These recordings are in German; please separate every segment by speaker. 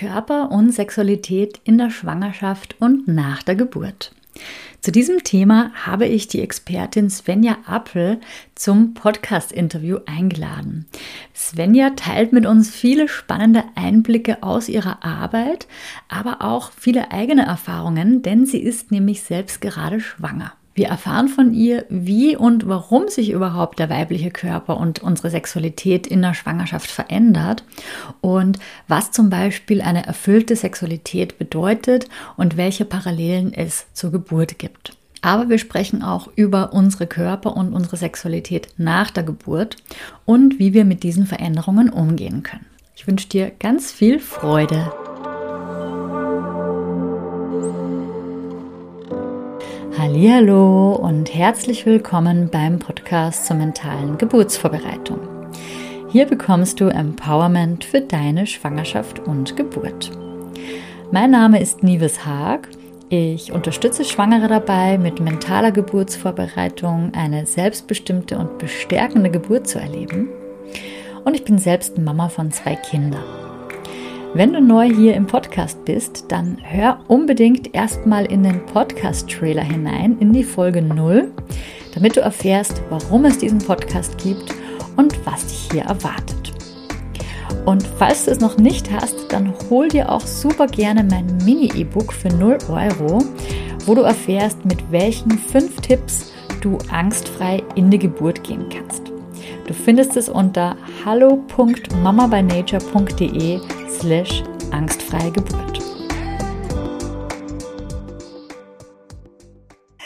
Speaker 1: Körper und Sexualität in der Schwangerschaft und nach der Geburt. Zu diesem Thema habe ich die Expertin Svenja Appel zum Podcast-Interview eingeladen. Svenja teilt mit uns viele spannende Einblicke aus ihrer Arbeit, aber auch viele eigene Erfahrungen, denn sie ist nämlich selbst gerade schwanger. Wir erfahren von ihr, wie und warum sich überhaupt der weibliche Körper und unsere Sexualität in der Schwangerschaft verändert und was zum Beispiel eine erfüllte Sexualität bedeutet und welche Parallelen es zur Geburt gibt. Aber wir sprechen auch über unsere Körper und unsere Sexualität nach der Geburt und wie wir mit diesen Veränderungen umgehen können. Ich wünsche dir ganz viel Freude. Hallo und herzlich willkommen beim Podcast zur mentalen Geburtsvorbereitung. Hier bekommst du Empowerment für deine Schwangerschaft und Geburt. Mein Name ist Nives Haag. Ich unterstütze Schwangere dabei, mit mentaler Geburtsvorbereitung eine selbstbestimmte und bestärkende Geburt zu erleben. Und ich bin selbst Mama von zwei Kindern. Wenn du neu hier im Podcast bist, dann hör unbedingt erstmal in den Podcast-Trailer hinein, in die Folge 0, damit du erfährst, warum es diesen Podcast gibt und was dich hier erwartet. Und falls du es noch nicht hast, dann hol dir auch super gerne mein Mini-E-Book für 0 Euro, wo du erfährst, mit welchen 5 Tipps du angstfrei in die Geburt gehen kannst. Du findest es unter hallo.mamabynature.de slash angstfreie Geburt.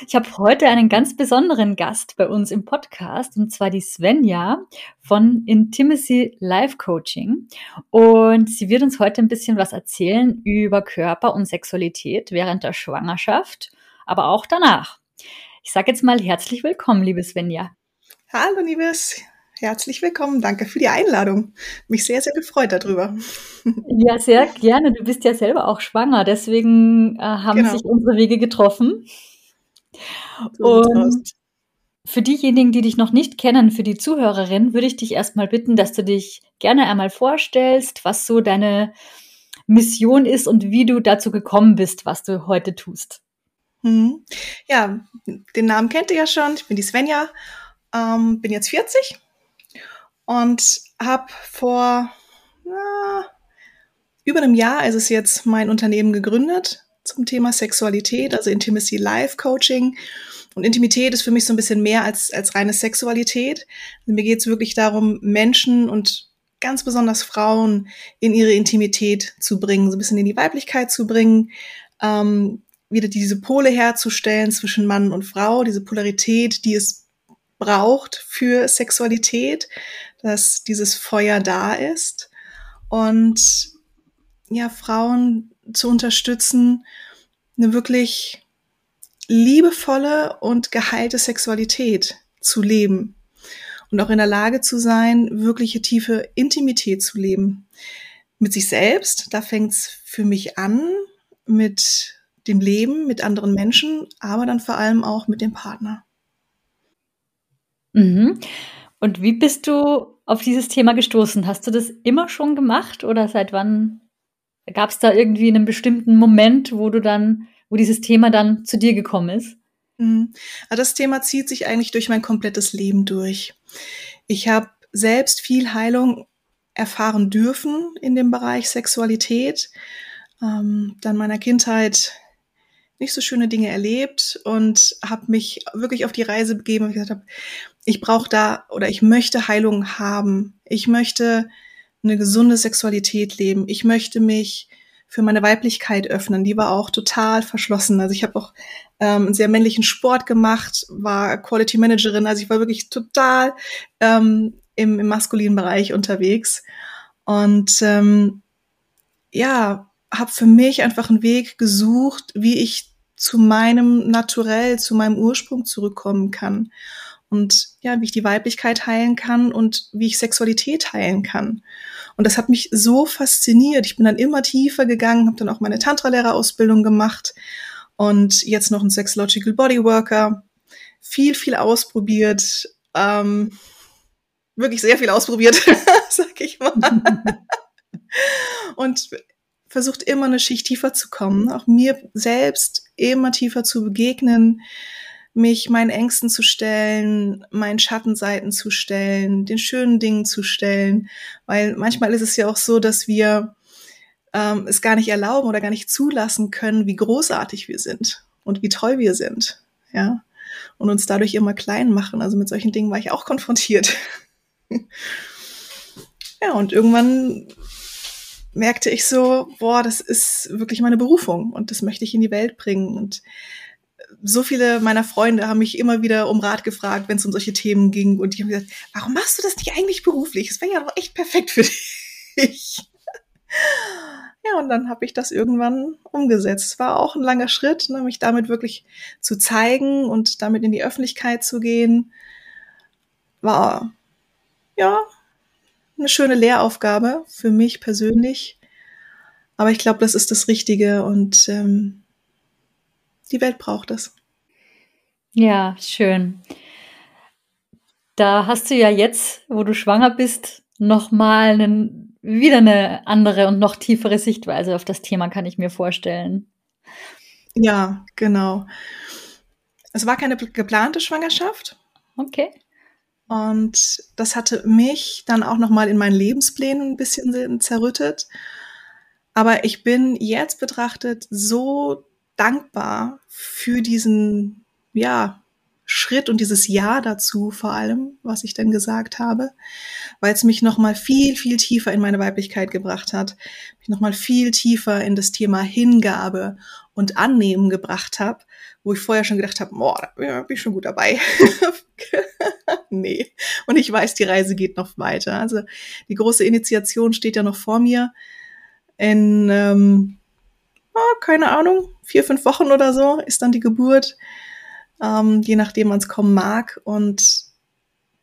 Speaker 1: Ich habe heute einen ganz besonderen Gast bei uns im Podcast und zwar die Svenja von Intimacy Life Coaching. Und sie wird uns heute ein bisschen was erzählen über Körper und Sexualität während der Schwangerschaft, aber auch danach. Ich sage jetzt mal herzlich willkommen, liebe Svenja.
Speaker 2: Hallo, liebes herzlich willkommen. Danke für die Einladung. Mich sehr, sehr gefreut darüber.
Speaker 1: Ja, sehr gerne. Du bist ja selber auch schwanger, deswegen äh, haben genau. sich unsere Wege getroffen. So Und für diejenigen, die dich noch nicht kennen, für die Zuhörerin, würde ich dich erstmal bitten, dass du dich gerne einmal vorstellst, was so deine Mission ist und wie du dazu gekommen bist, was du heute tust.
Speaker 2: Mhm. Ja, den Namen kennt ihr ja schon. Ich bin die Svenja, ähm, bin jetzt 40 und habe vor na, über einem Jahr ist es jetzt mein Unternehmen gegründet zum Thema Sexualität, also Intimacy Life Coaching. Und Intimität ist für mich so ein bisschen mehr als, als reine Sexualität. Also mir geht es wirklich darum, Menschen und ganz besonders Frauen in ihre Intimität zu bringen, so ein bisschen in die Weiblichkeit zu bringen, ähm, wieder diese Pole herzustellen zwischen Mann und Frau, diese Polarität, die es braucht für Sexualität, dass dieses Feuer da ist und ja, Frauen zu unterstützen, eine wirklich liebevolle und geheilte Sexualität zu leben und auch in der Lage zu sein, wirkliche tiefe Intimität zu leben. Mit sich selbst, da fängt's für mich an, mit dem Leben, mit anderen Menschen, aber dann vor allem auch mit dem Partner.
Speaker 1: Mhm. Und wie bist du auf dieses Thema gestoßen? Hast du das immer schon gemacht oder seit wann gab es da irgendwie einen bestimmten Moment, wo du dann, wo dieses Thema dann zu dir gekommen ist?
Speaker 2: Mhm. Das Thema zieht sich eigentlich durch mein komplettes Leben durch. Ich habe selbst viel Heilung erfahren dürfen in dem Bereich Sexualität. Ähm, dann meiner Kindheit nicht so schöne Dinge erlebt und habe mich wirklich auf die Reise begeben und gesagt habe, ich brauche da oder ich möchte Heilung haben. Ich möchte eine gesunde Sexualität leben. Ich möchte mich für meine Weiblichkeit öffnen. Die war auch total verschlossen. Also ich habe auch ähm, einen sehr männlichen Sport gemacht, war Quality Managerin. Also ich war wirklich total ähm, im, im maskulinen Bereich unterwegs. Und ähm, ja, habe für mich einfach einen Weg gesucht, wie ich zu meinem Naturell, zu meinem Ursprung zurückkommen kann. Und ja, wie ich die Weiblichkeit heilen kann und wie ich Sexualität heilen kann. Und das hat mich so fasziniert. Ich bin dann immer tiefer gegangen, habe dann auch meine Tantra-Lehrerausbildung gemacht und jetzt noch ein Sexological Bodyworker. Viel, viel ausprobiert. Ähm, wirklich sehr viel ausprobiert, sag ich mal. und versucht immer eine Schicht tiefer zu kommen, auch mir selbst immer tiefer zu begegnen, mich meinen Ängsten zu stellen, meinen Schattenseiten zu stellen, den schönen Dingen zu stellen, weil manchmal ist es ja auch so, dass wir ähm, es gar nicht erlauben oder gar nicht zulassen können, wie großartig wir sind und wie toll wir sind, ja, und uns dadurch immer klein machen. Also mit solchen Dingen war ich auch konfrontiert. ja, und irgendwann merkte ich so, boah, das ist wirklich meine Berufung und das möchte ich in die Welt bringen und so viele meiner Freunde haben mich immer wieder um Rat gefragt, wenn es um solche Themen ging. Und die haben gesagt, warum machst du das nicht eigentlich beruflich? Das wäre ja doch echt perfekt für dich. Ja, und dann habe ich das irgendwann umgesetzt. Es war auch ein langer Schritt, ne, mich damit wirklich zu zeigen und damit in die Öffentlichkeit zu gehen. War, ja, eine schöne Lehraufgabe für mich persönlich. Aber ich glaube, das ist das Richtige und ähm, die Welt braucht es.
Speaker 1: Ja, schön. Da hast du ja jetzt, wo du schwanger bist, nochmal einen, wieder eine andere und noch tiefere Sichtweise auf das Thema, kann ich mir vorstellen.
Speaker 2: Ja, genau. Es war keine geplante Schwangerschaft.
Speaker 1: Okay.
Speaker 2: Und das hatte mich dann auch nochmal in meinen Lebensplänen ein bisschen zerrüttet. Aber ich bin jetzt betrachtet so dankbar für diesen, ja, Schritt und dieses Ja dazu vor allem, was ich denn gesagt habe, weil es mich nochmal viel, viel tiefer in meine Weiblichkeit gebracht hat, mich nochmal viel tiefer in das Thema Hingabe und Annehmen gebracht habe, wo ich vorher schon gedacht habe, boah, da bin ich schon gut dabei. nee. Und ich weiß, die Reise geht noch weiter. Also die große Initiation steht ja noch vor mir. In ähm, oh, keine Ahnung, vier, fünf Wochen oder so ist dann die Geburt, ähm, je nachdem man es kommen mag. Und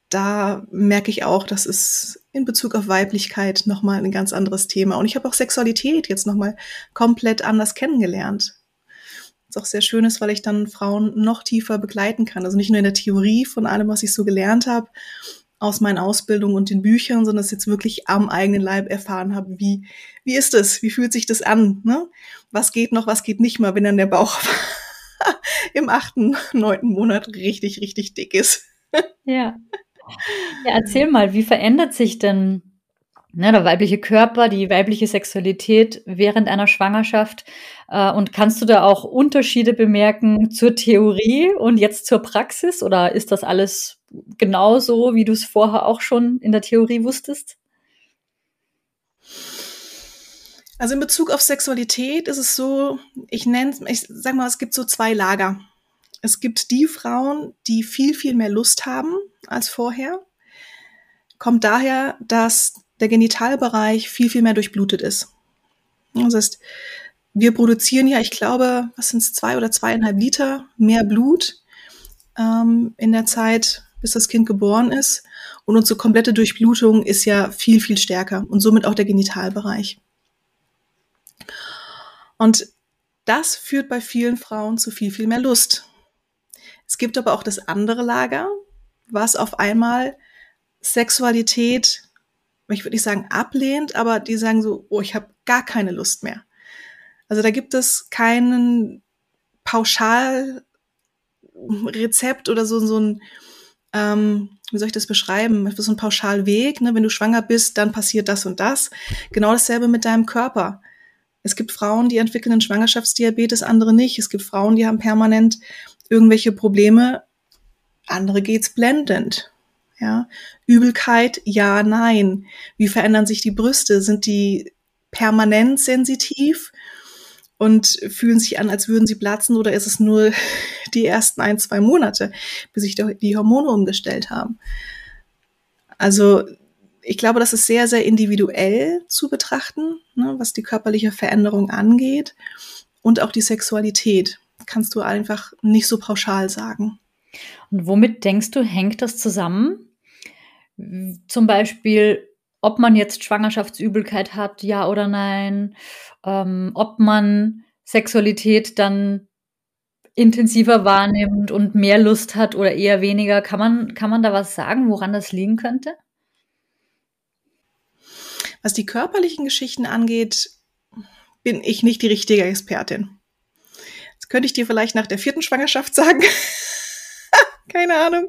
Speaker 2: da merke ich auch, das ist in Bezug auf Weiblichkeit nochmal ein ganz anderes Thema. Und ich habe auch Sexualität jetzt nochmal komplett anders kennengelernt. Was auch sehr schön ist, weil ich dann Frauen noch tiefer begleiten kann. Also nicht nur in der Theorie von allem, was ich so gelernt habe, aus meinen Ausbildungen und den Büchern, sondern es jetzt wirklich am eigenen Leib erfahren habe, wie, wie ist es, wie fühlt sich das an, ne? Was geht noch, was geht nicht mal, wenn dann der Bauch im achten, neunten Monat richtig, richtig dick ist.
Speaker 1: ja. Ja, erzähl mal, wie verändert sich denn ne, der weibliche Körper, die weibliche Sexualität während einer Schwangerschaft? Äh, und kannst du da auch Unterschiede bemerken zur Theorie und jetzt zur Praxis? Oder ist das alles genauso, wie du es vorher auch schon in der Theorie wusstest?
Speaker 2: Also in Bezug auf Sexualität ist es so, ich nenne ich sag mal, es gibt so zwei Lager. Es gibt die Frauen, die viel, viel mehr Lust haben als vorher. Kommt daher, dass der Genitalbereich viel, viel mehr durchblutet ist. Das heißt, wir produzieren ja, ich glaube, was sind es, zwei oder zweieinhalb Liter mehr Blut ähm, in der Zeit, bis das Kind geboren ist. Und unsere komplette Durchblutung ist ja viel, viel stärker und somit auch der Genitalbereich. Und das führt bei vielen Frauen zu viel, viel mehr Lust. Es gibt aber auch das andere Lager, was auf einmal Sexualität, ich würde nicht sagen ablehnt, aber die sagen so, oh, ich habe gar keine Lust mehr. Also da gibt es keinen Pauschalrezept oder so, so ein ähm, wie soll ich das beschreiben? So ein Pauschalweg, ne? Wenn du schwanger bist, dann passiert das und das. Genau dasselbe mit deinem Körper. Es gibt Frauen, die entwickeln einen Schwangerschaftsdiabetes, andere nicht. Es gibt Frauen, die haben permanent irgendwelche Probleme. Andere geht's blendend. Ja. Übelkeit, ja, nein. Wie verändern sich die Brüste? Sind die permanent sensitiv? und fühlen sich an, als würden sie platzen oder ist es nur die ersten ein, zwei Monate, bis sich die Hormone umgestellt haben? Also ich glaube, das ist sehr, sehr individuell zu betrachten, ne, was die körperliche Veränderung angeht und auch die Sexualität. Kannst du einfach nicht so pauschal sagen.
Speaker 1: Und womit denkst du, hängt das zusammen? Zum Beispiel ob man jetzt Schwangerschaftsübelkeit hat, ja oder nein, ähm, ob man Sexualität dann intensiver wahrnimmt und mehr Lust hat oder eher weniger. Kann man, kann man da was sagen, woran das liegen könnte?
Speaker 2: Was die körperlichen Geschichten angeht, bin ich nicht die richtige Expertin. Das könnte ich dir vielleicht nach der vierten Schwangerschaft sagen. Keine Ahnung.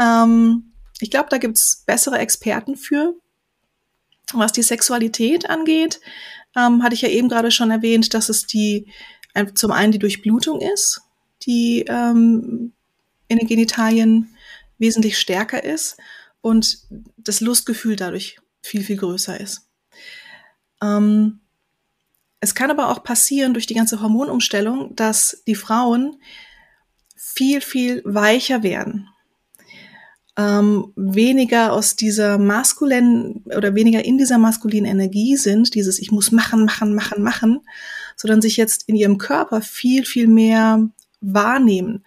Speaker 2: Ähm, ich glaube, da gibt's bessere Experten für. Was die Sexualität angeht, ähm, hatte ich ja eben gerade schon erwähnt, dass es die zum einen die Durchblutung ist, die ähm, in den Genitalien wesentlich stärker ist und das Lustgefühl dadurch viel, viel größer ist. Ähm, es kann aber auch passieren durch die ganze Hormonumstellung, dass die Frauen viel, viel weicher werden. Ähm, weniger aus dieser maskulinen oder weniger in dieser maskulinen Energie sind, dieses Ich muss machen, machen, machen, machen, sondern sich jetzt in ihrem Körper viel, viel mehr wahrnehmen.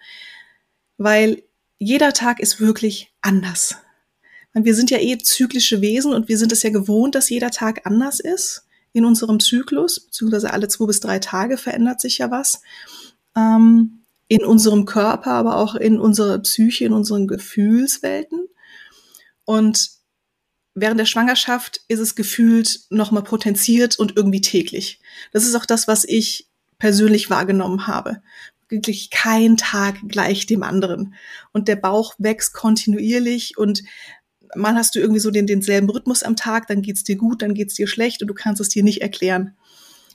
Speaker 2: Weil jeder Tag ist wirklich anders. Wir sind ja eh zyklische Wesen und wir sind es ja gewohnt, dass jeder Tag anders ist in unserem Zyklus, beziehungsweise alle zwei bis drei Tage verändert sich ja was. Ähm, in unserem Körper, aber auch in unserer Psyche, in unseren Gefühlswelten. Und während der Schwangerschaft ist es gefühlt nochmal potenziert und irgendwie täglich. Das ist auch das, was ich persönlich wahrgenommen habe. Wirklich kein Tag gleich dem anderen. Und der Bauch wächst kontinuierlich und mal hast du irgendwie so den, denselben Rhythmus am Tag, dann geht's dir gut, dann geht's dir schlecht und du kannst es dir nicht erklären.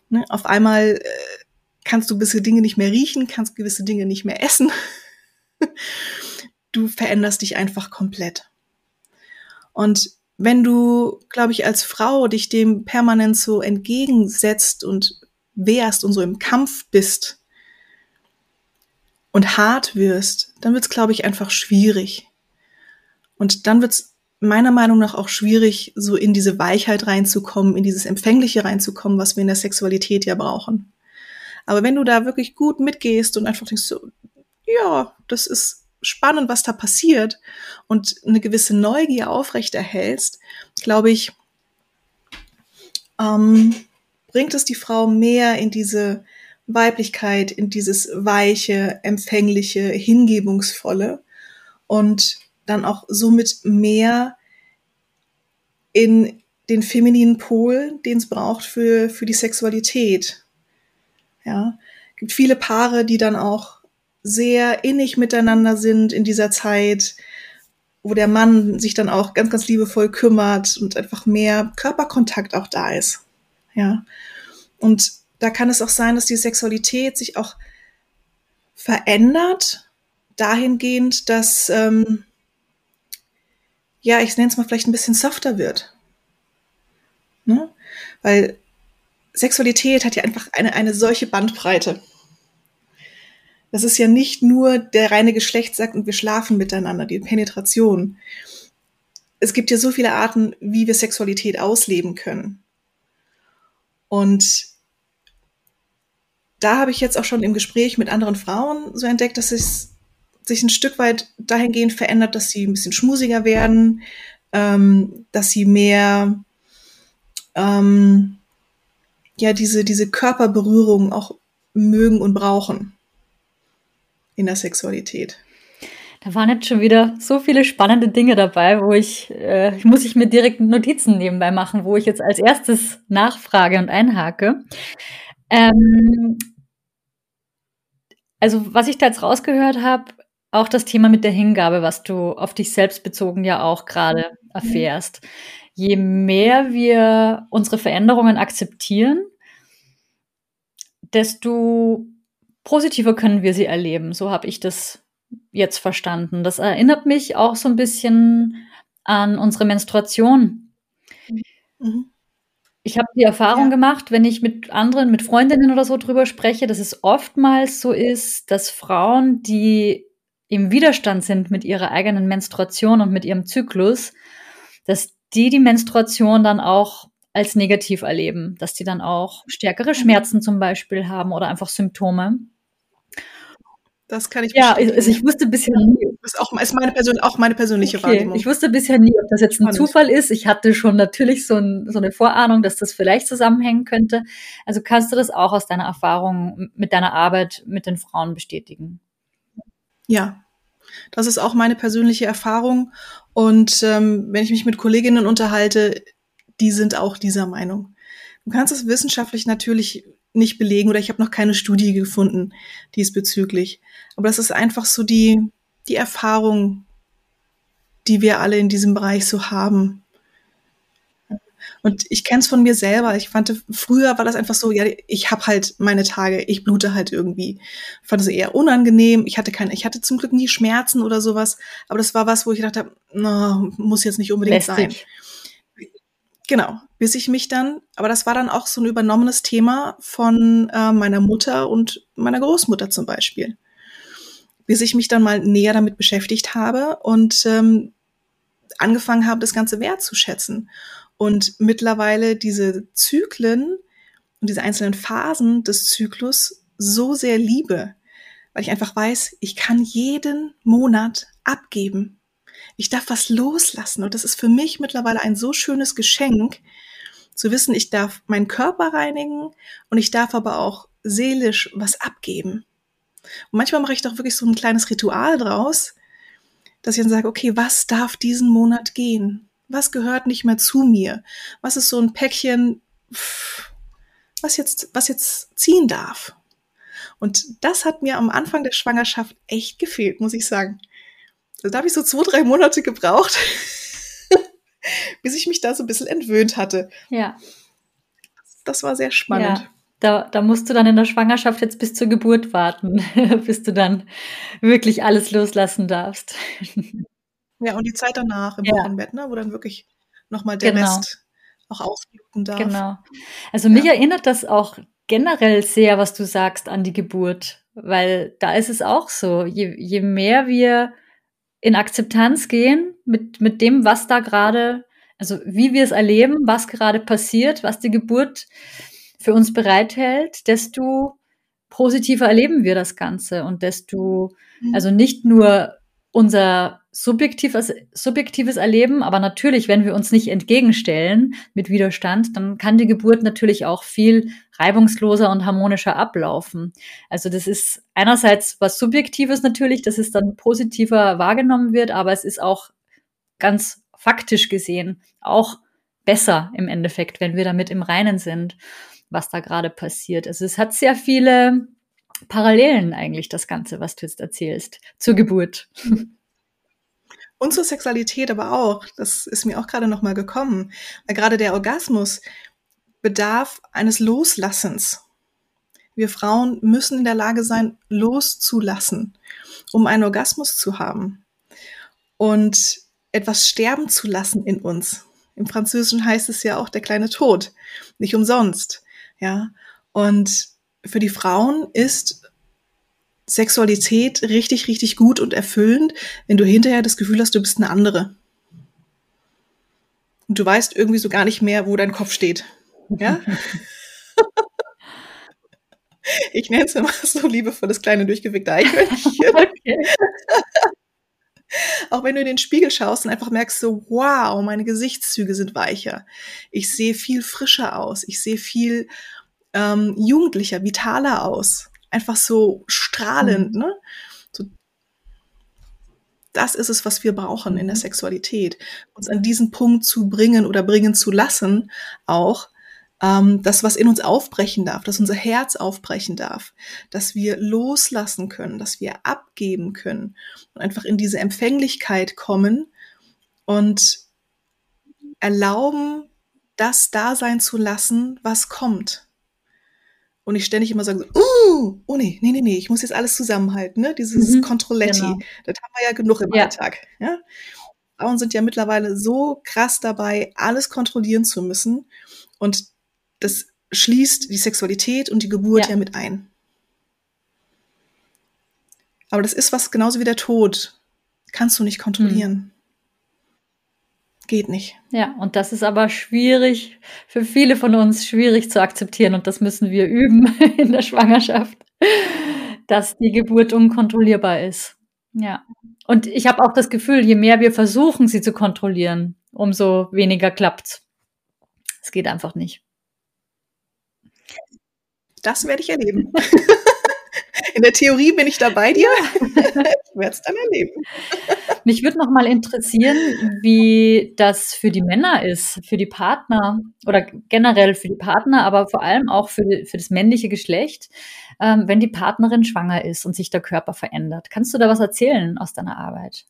Speaker 2: Ne? Auf einmal äh, kannst du gewisse Dinge nicht mehr riechen, kannst gewisse Dinge nicht mehr essen. du veränderst dich einfach komplett. Und wenn du, glaube ich, als Frau dich dem permanent so entgegensetzt und wehrst und so im Kampf bist und hart wirst, dann wird es, glaube ich, einfach schwierig. Und dann wird es meiner Meinung nach auch schwierig, so in diese Weichheit reinzukommen, in dieses Empfängliche reinzukommen, was wir in der Sexualität ja brauchen. Aber wenn du da wirklich gut mitgehst und einfach denkst so, ja, das ist spannend, was da passiert und eine gewisse Neugier aufrechterhältst, glaube ich, ähm, bringt es die Frau mehr in diese Weiblichkeit, in dieses weiche, empfängliche, hingebungsvolle und dann auch somit mehr in den femininen Pol, den es braucht für, für die Sexualität. Ja, gibt viele Paare, die dann auch sehr innig miteinander sind in dieser Zeit, wo der Mann sich dann auch ganz, ganz liebevoll kümmert und einfach mehr Körperkontakt auch da ist. Ja. Und da kann es auch sein, dass die Sexualität sich auch verändert, dahingehend, dass ähm, ja, ich nenne es mal vielleicht ein bisschen softer wird. Ne? Weil Sexualität hat ja einfach eine, eine solche Bandbreite. Das ist ja nicht nur der reine Geschlechtsakt und wir schlafen miteinander, die Penetration. Es gibt ja so viele Arten, wie wir Sexualität ausleben können. Und da habe ich jetzt auch schon im Gespräch mit anderen Frauen so entdeckt, dass es sich ein Stück weit dahingehend verändert, dass sie ein bisschen schmusiger werden, ähm, dass sie mehr ähm, ja diese, diese Körperberührung auch mögen und brauchen in der Sexualität.
Speaker 1: Da waren jetzt schon wieder so viele spannende Dinge dabei, wo ich, äh, muss ich mir direkt Notizen nebenbei machen, wo ich jetzt als erstes nachfrage und einhake. Ähm, also was ich da jetzt rausgehört habe, auch das Thema mit der Hingabe, was du auf dich selbst bezogen ja auch gerade mhm. Je mehr wir unsere Veränderungen akzeptieren, desto positiver können wir sie erleben. So habe ich das jetzt verstanden. Das erinnert mich auch so ein bisschen an unsere Menstruation. Mhm. Ich habe die Erfahrung ja. gemacht, wenn ich mit anderen, mit Freundinnen oder so drüber spreche, dass es oftmals so ist, dass Frauen, die im Widerstand sind mit ihrer eigenen Menstruation und mit ihrem Zyklus, dass die die Menstruation dann auch als negativ erleben, dass die dann auch stärkere Schmerzen zum Beispiel haben oder einfach Symptome.
Speaker 2: Das kann ich
Speaker 1: Ja, also ich wusste bisher nie.
Speaker 2: Das ist, auch, ist meine Persön auch meine persönliche okay. Wahrnehmung.
Speaker 1: Ich wusste bisher nie, ob das jetzt ein Zufall ist. Ich hatte schon natürlich so, ein, so eine Vorahnung, dass das vielleicht zusammenhängen könnte. Also kannst du das auch aus deiner Erfahrung mit deiner Arbeit mit den Frauen bestätigen?
Speaker 2: Ja, das ist auch meine persönliche Erfahrung. Und ähm, wenn ich mich mit Kolleginnen unterhalte, die sind auch dieser Meinung. Du kannst es wissenschaftlich natürlich nicht belegen oder ich habe noch keine Studie gefunden diesbezüglich. Aber das ist einfach so die, die Erfahrung, die wir alle in diesem Bereich so haben. Und ich kenne es von mir selber. Ich fand, früher war das einfach so, ja, ich habe halt meine Tage, ich blute halt irgendwie. Ich fand es eher unangenehm. Ich hatte keine, ich hatte zum Glück nie Schmerzen oder sowas. Aber das war was, wo ich gedacht habe, no, muss jetzt nicht unbedingt Lästig. sein. Genau, bis ich mich dann, aber das war dann auch so ein übernommenes Thema von äh, meiner Mutter und meiner Großmutter zum Beispiel. Bis ich mich dann mal näher damit beschäftigt habe und ähm, angefangen habe, das Ganze wertzuschätzen. Und mittlerweile diese Zyklen und diese einzelnen Phasen des Zyklus so sehr liebe, weil ich einfach weiß, ich kann jeden Monat abgeben ich darf was loslassen. Und das ist für mich mittlerweile ein so schönes Geschenk, zu wissen, ich darf meinen Körper reinigen und ich darf aber auch seelisch was abgeben. Und manchmal mache ich doch wirklich so ein kleines Ritual draus, dass ich dann sage, okay, was darf diesen Monat gehen? Was gehört nicht mehr zu mir? Was ist so ein Päckchen, was jetzt, was jetzt ziehen darf? Und das hat mir am Anfang der Schwangerschaft echt gefehlt, muss ich sagen. Also da habe ich so zwei, drei Monate gebraucht, bis ich mich da so ein bisschen entwöhnt hatte.
Speaker 1: Ja.
Speaker 2: Das war sehr spannend.
Speaker 1: Ja. Da, da musst du dann in der Schwangerschaft jetzt bis zur Geburt warten, bis du dann wirklich alles loslassen darfst.
Speaker 2: Ja, und die Zeit danach im ja. Wochenbett, ne, wo dann wirklich nochmal der genau. Rest auch ausbluten darf.
Speaker 1: Genau. Also mich ja. erinnert das auch generell sehr, was du sagst, an die Geburt, weil da ist es auch so, je, je mehr wir in Akzeptanz gehen mit, mit dem, was da gerade, also wie wir es erleben, was gerade passiert, was die Geburt für uns bereithält, desto positiver erleben wir das Ganze und desto, mhm. also nicht nur unser subjektives, subjektives Erleben, aber natürlich, wenn wir uns nicht entgegenstellen mit Widerstand, dann kann die Geburt natürlich auch viel reibungsloser und harmonischer ablaufen. Also das ist einerseits was Subjektives natürlich, dass es dann positiver wahrgenommen wird, aber es ist auch ganz faktisch gesehen auch besser im Endeffekt, wenn wir damit im Reinen sind, was da gerade passiert. Also es hat sehr viele Parallelen eigentlich, das Ganze, was du jetzt erzählst, zur Geburt.
Speaker 2: Und zur Sexualität aber auch. Das ist mir auch gerade nochmal gekommen. Weil gerade der Orgasmus bedarf eines Loslassens. Wir Frauen müssen in der Lage sein, loszulassen, um einen Orgasmus zu haben. Und etwas sterben zu lassen in uns. Im Französischen heißt es ja auch der kleine Tod. Nicht umsonst. Ja. Und für die Frauen ist Sexualität richtig, richtig gut und erfüllend, wenn du hinterher das Gefühl hast, du bist eine andere. Und du weißt irgendwie so gar nicht mehr, wo dein Kopf steht. Ja? ich nenne es immer so liebevolles kleine durchgewickte Eichhörnchen. okay. Auch wenn du in den Spiegel schaust und einfach merkst so, wow, meine Gesichtszüge sind weicher. Ich sehe viel frischer aus. Ich sehe viel ähm, jugendlicher, vitaler aus. Einfach so strahlend, mhm. ne? So, das ist es, was wir brauchen in der mhm. Sexualität. Uns an diesen Punkt zu bringen oder bringen zu lassen, auch, ähm, das, was in uns aufbrechen darf, dass unser Herz aufbrechen darf, dass wir loslassen können, dass wir abgeben können und einfach in diese Empfänglichkeit kommen und erlauben, das da sein zu lassen, was kommt und ich ständig immer sage, so, uh, oh nee, nee, nee, nee, ich muss jetzt alles zusammenhalten, ne? Dieses mhm, Controletti, genau. das haben wir ja genug im ja. Alltag. Ja? Frauen sind ja mittlerweile so krass dabei, alles kontrollieren zu müssen. Und das schließt die Sexualität und die Geburt ja, ja mit ein. Aber das ist was genauso wie der Tod. Kannst du nicht kontrollieren. Mhm geht nicht.
Speaker 1: Ja, und das ist aber schwierig, für viele von uns schwierig zu akzeptieren und das müssen wir üben in der Schwangerschaft, dass die Geburt unkontrollierbar ist. Ja. Und ich habe auch das Gefühl, je mehr wir versuchen, sie zu kontrollieren, umso weniger klappt's. Es geht einfach nicht.
Speaker 2: Das werde ich erleben. In der Theorie bin ich da bei dir. ich werde es dann erleben.
Speaker 1: Mich würde noch mal interessieren, wie das für die Männer ist, für die Partner oder generell für die Partner, aber vor allem auch für, für das männliche Geschlecht, ähm, wenn die Partnerin schwanger ist und sich der Körper verändert. Kannst du da was erzählen aus deiner Arbeit?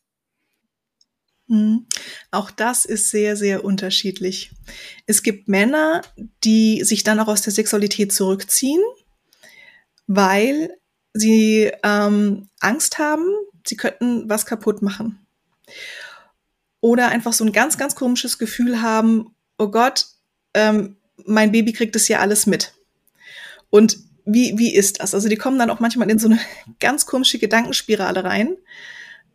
Speaker 2: Mhm. Auch das ist sehr, sehr unterschiedlich. Es gibt Männer, die sich dann auch aus der Sexualität zurückziehen, weil sie ähm, Angst haben, sie könnten was kaputt machen. Oder einfach so ein ganz, ganz komisches Gefühl haben, oh Gott, ähm, mein Baby kriegt das ja alles mit. Und wie, wie ist das? Also die kommen dann auch manchmal in so eine ganz komische Gedankenspirale rein.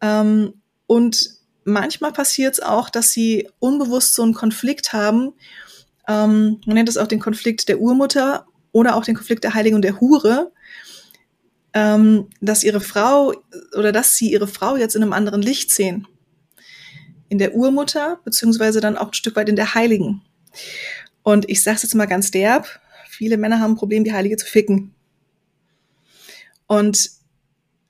Speaker 2: Ähm, und manchmal passiert es auch, dass sie unbewusst so einen Konflikt haben. Ähm, man nennt es auch den Konflikt der Urmutter oder auch den Konflikt der Heiligen und der Hure, ähm, dass ihre Frau oder dass sie ihre Frau jetzt in einem anderen Licht sehen. In der Urmutter, beziehungsweise dann auch ein Stück weit in der Heiligen. Und ich sage es jetzt mal ganz derb, viele Männer haben ein Problem, die Heilige zu ficken. Und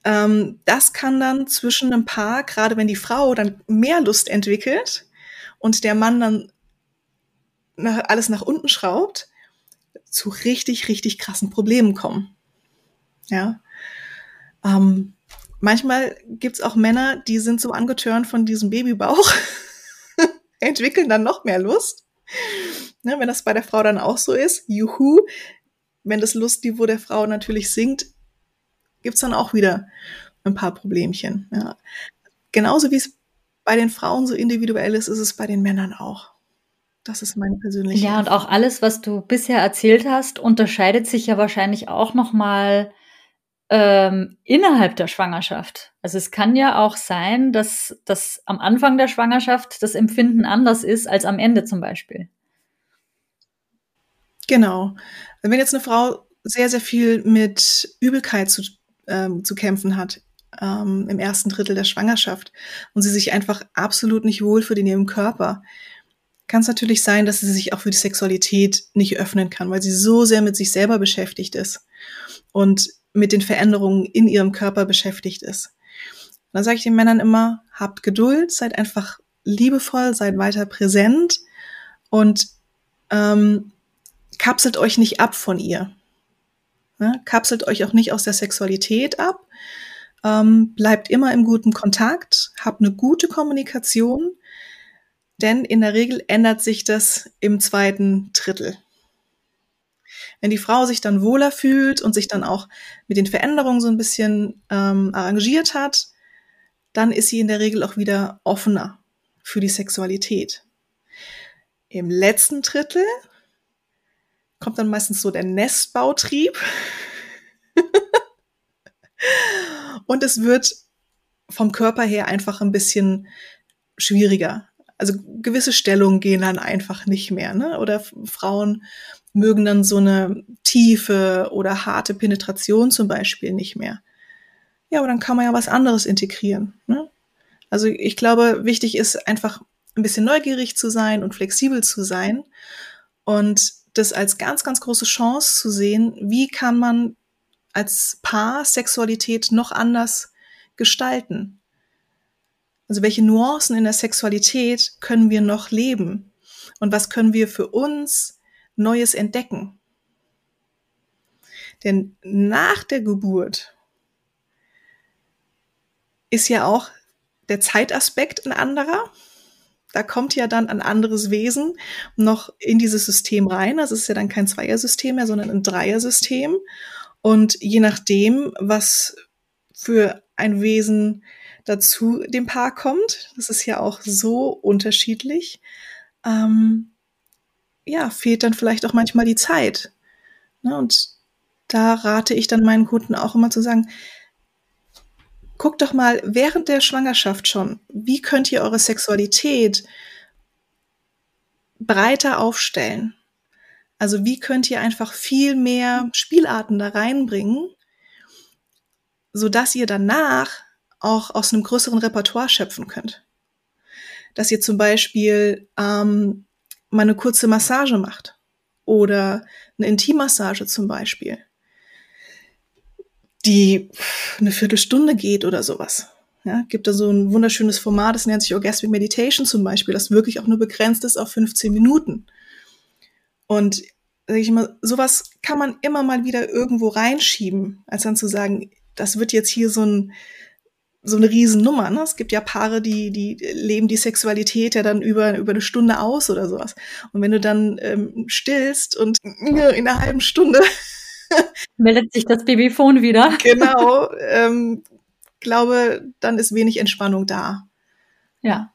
Speaker 2: ähm, das kann dann zwischen einem Paar, gerade wenn die Frau dann mehr Lust entwickelt und der Mann dann nach, alles nach unten schraubt, zu richtig, richtig krassen Problemen kommen. Ja. Ähm, manchmal gibt's auch Männer, die sind so angetörnt von diesem Babybauch, entwickeln dann noch mehr Lust. Ne, wenn das bei der Frau dann auch so ist, juhu, wenn das Lustniveau der Frau natürlich sinkt, gibt's dann auch wieder ein paar Problemchen. Ja. Genauso wie es bei den Frauen so individuell ist, ist es bei den Männern auch. Das ist meine persönliche.
Speaker 1: Ja, und auch alles, was du bisher erzählt hast, unterscheidet sich ja wahrscheinlich auch noch mal ähm, innerhalb der Schwangerschaft. Also es kann ja auch sein, dass dass am Anfang der Schwangerschaft das Empfinden anders ist als am Ende zum Beispiel.
Speaker 2: Genau. Wenn jetzt eine Frau sehr, sehr viel mit Übelkeit zu ähm, zu kämpfen hat ähm, im ersten Drittel der Schwangerschaft und sie sich einfach absolut nicht wohlfühlt in ihrem Körper, kann es natürlich sein, dass sie sich auch für die Sexualität nicht öffnen kann, weil sie so sehr mit sich selber beschäftigt ist und mit den Veränderungen in ihrem Körper beschäftigt ist. dann sage ich den Männern immer, habt Geduld, seid einfach liebevoll, seid weiter präsent und ähm, kapselt euch nicht ab von ihr. Ne? Kapselt euch auch nicht aus der Sexualität ab. Ähm, bleibt immer im guten Kontakt, habt eine gute Kommunikation, denn in der Regel ändert sich das im zweiten Drittel. Wenn die Frau sich dann wohler fühlt und sich dann auch mit den Veränderungen so ein bisschen ähm, arrangiert hat, dann ist sie in der Regel auch wieder offener für die Sexualität. Im letzten Drittel kommt dann meistens so der Nestbautrieb. und es wird vom Körper her einfach ein bisschen schwieriger. Also gewisse Stellungen gehen dann einfach nicht mehr. Ne? Oder Frauen mögen dann so eine tiefe oder harte Penetration zum Beispiel nicht mehr. Ja, aber dann kann man ja was anderes integrieren. Ne? Also ich glaube, wichtig ist einfach ein bisschen neugierig zu sein und flexibel zu sein und das als ganz, ganz große Chance zu sehen, wie kann man als Paar Sexualität noch anders gestalten. Also welche Nuancen in der Sexualität können wir noch leben? Und was können wir für uns Neues entdecken? Denn nach der Geburt ist ja auch der Zeitaspekt ein anderer da kommt ja dann ein anderes Wesen noch in dieses System rein. Es ist ja dann kein Zweiersystem mehr, sondern ein Dreiersystem. Und je nachdem, was für ein Wesen dazu dem Paar kommt, das ist ja auch so unterschiedlich, ähm, ja, fehlt dann vielleicht auch manchmal die Zeit. Ne? Und da rate ich dann meinen Kunden auch immer zu sagen, guckt doch mal während der Schwangerschaft schon, wie könnt ihr eure Sexualität breiter aufstellen? Also wie könnt ihr einfach viel mehr Spielarten da reinbringen, so dass ihr danach auch aus einem größeren Repertoire schöpfen könnt. Dass ihr zum Beispiel ähm, mal eine kurze Massage macht oder eine Intimmassage zum Beispiel die eine Viertelstunde geht oder sowas. Ja, gibt da so ein wunderschönes Format, das nennt sich Orgasmic Meditation zum Beispiel, das wirklich auch nur begrenzt ist auf 15 Minuten. Und sag ich mal, sowas kann man immer mal wieder irgendwo reinschieben, als dann zu sagen, das wird jetzt hier so ein so eine Riesennummer. Ne? Es gibt ja Paare, die, die leben die Sexualität ja dann über, über eine Stunde aus oder sowas. Und wenn du dann ähm, stillst und in einer halben Stunde
Speaker 1: meldet sich das Babyphone wieder.
Speaker 2: genau, ähm, glaube, dann ist wenig Entspannung da.
Speaker 1: Ja.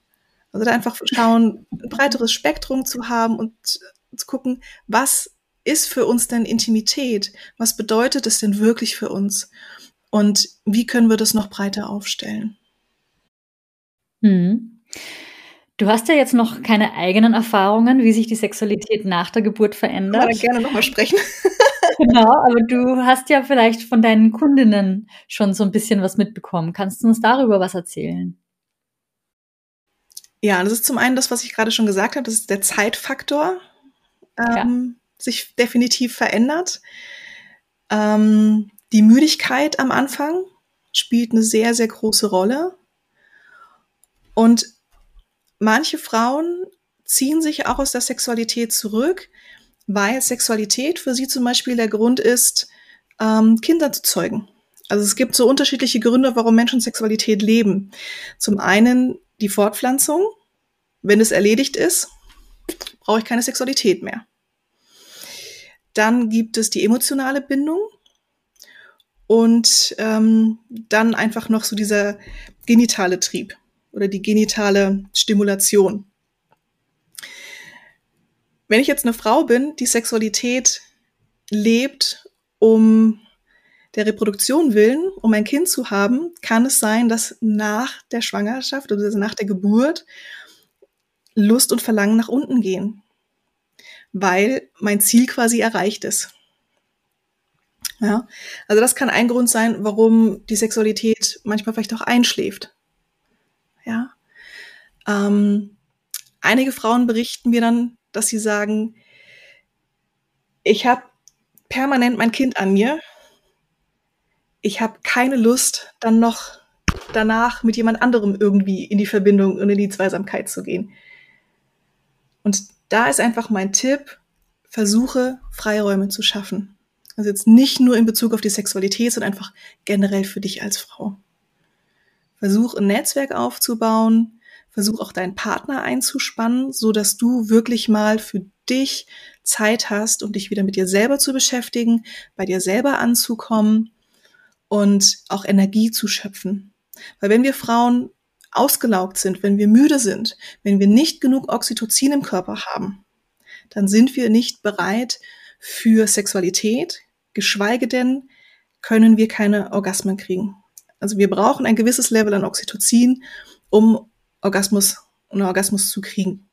Speaker 2: Also da einfach schauen, ein breiteres Spektrum zu haben und zu gucken, was ist für uns denn Intimität? Was bedeutet es denn wirklich für uns? Und wie können wir das noch breiter aufstellen?
Speaker 1: Hm. Du hast ja jetzt noch keine eigenen Erfahrungen, wie sich die Sexualität nach der Geburt verändert.
Speaker 2: Ich gerne nochmal sprechen.
Speaker 1: genau, aber du hast ja vielleicht von deinen Kundinnen schon so ein bisschen was mitbekommen. Kannst du uns darüber was erzählen?
Speaker 2: Ja, das ist zum einen das, was ich gerade schon gesagt habe, das ist der Zeitfaktor, ähm, ja. sich definitiv verändert. Ähm, die Müdigkeit am Anfang spielt eine sehr, sehr große Rolle. Und manche Frauen ziehen sich auch aus der Sexualität zurück, weil Sexualität für sie zum Beispiel der Grund ist, ähm, Kinder zu zeugen. Also es gibt so unterschiedliche Gründe, warum Menschen Sexualität leben. Zum einen die Fortpflanzung. Wenn es erledigt ist, brauche ich keine Sexualität mehr. Dann gibt es die emotionale Bindung. Und ähm, dann einfach noch so dieser genitale Trieb oder die genitale Stimulation. Wenn ich jetzt eine Frau bin, die Sexualität lebt, um der Reproduktion willen, um ein Kind zu haben, kann es sein, dass nach der Schwangerschaft oder nach der Geburt Lust und Verlangen nach unten gehen, weil mein Ziel quasi erreicht ist. Ja, also das kann ein Grund sein, warum die Sexualität manchmal vielleicht auch einschläft. Ja, ähm, einige Frauen berichten mir dann, dass sie sagen, ich habe permanent mein Kind an mir. Ich habe keine Lust, dann noch danach mit jemand anderem irgendwie in die Verbindung und in die Zweisamkeit zu gehen. Und da ist einfach mein Tipp, versuche Freiräume zu schaffen. Also jetzt nicht nur in Bezug auf die Sexualität, sondern einfach generell für dich als Frau. Versuch ein Netzwerk aufzubauen, versuch auch deinen Partner einzuspannen, so dass du wirklich mal für dich Zeit hast, um dich wieder mit dir selber zu beschäftigen, bei dir selber anzukommen und auch Energie zu schöpfen. Weil wenn wir Frauen ausgelaugt sind, wenn wir müde sind, wenn wir nicht genug Oxytocin im Körper haben, dann sind wir nicht bereit für Sexualität, geschweige denn können wir keine Orgasmen kriegen. Also wir brauchen ein gewisses Level an Oxytocin, um Orgasmus, einen Orgasmus zu kriegen.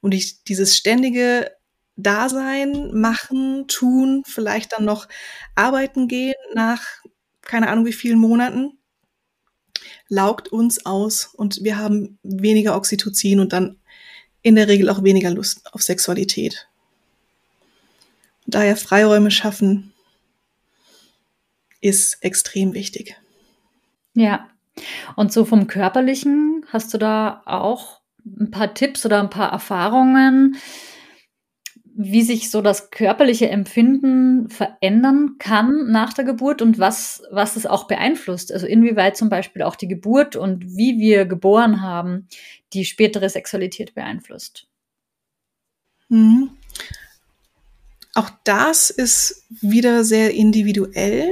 Speaker 2: Und ich, dieses ständige Dasein, machen, tun, vielleicht dann noch arbeiten gehen nach keine Ahnung wie vielen Monaten, laugt uns aus und wir haben weniger Oxytocin und dann in der Regel auch weniger Lust auf Sexualität daher Freiräume schaffen ist extrem wichtig.
Speaker 1: Ja. Und so vom körperlichen, hast du da auch ein paar Tipps oder ein paar Erfahrungen, wie sich so das körperliche Empfinden verändern kann nach der Geburt und was, was es auch beeinflusst? Also inwieweit zum Beispiel auch die Geburt und wie wir geboren haben, die spätere Sexualität beeinflusst?
Speaker 2: Mhm. Auch das ist wieder sehr individuell.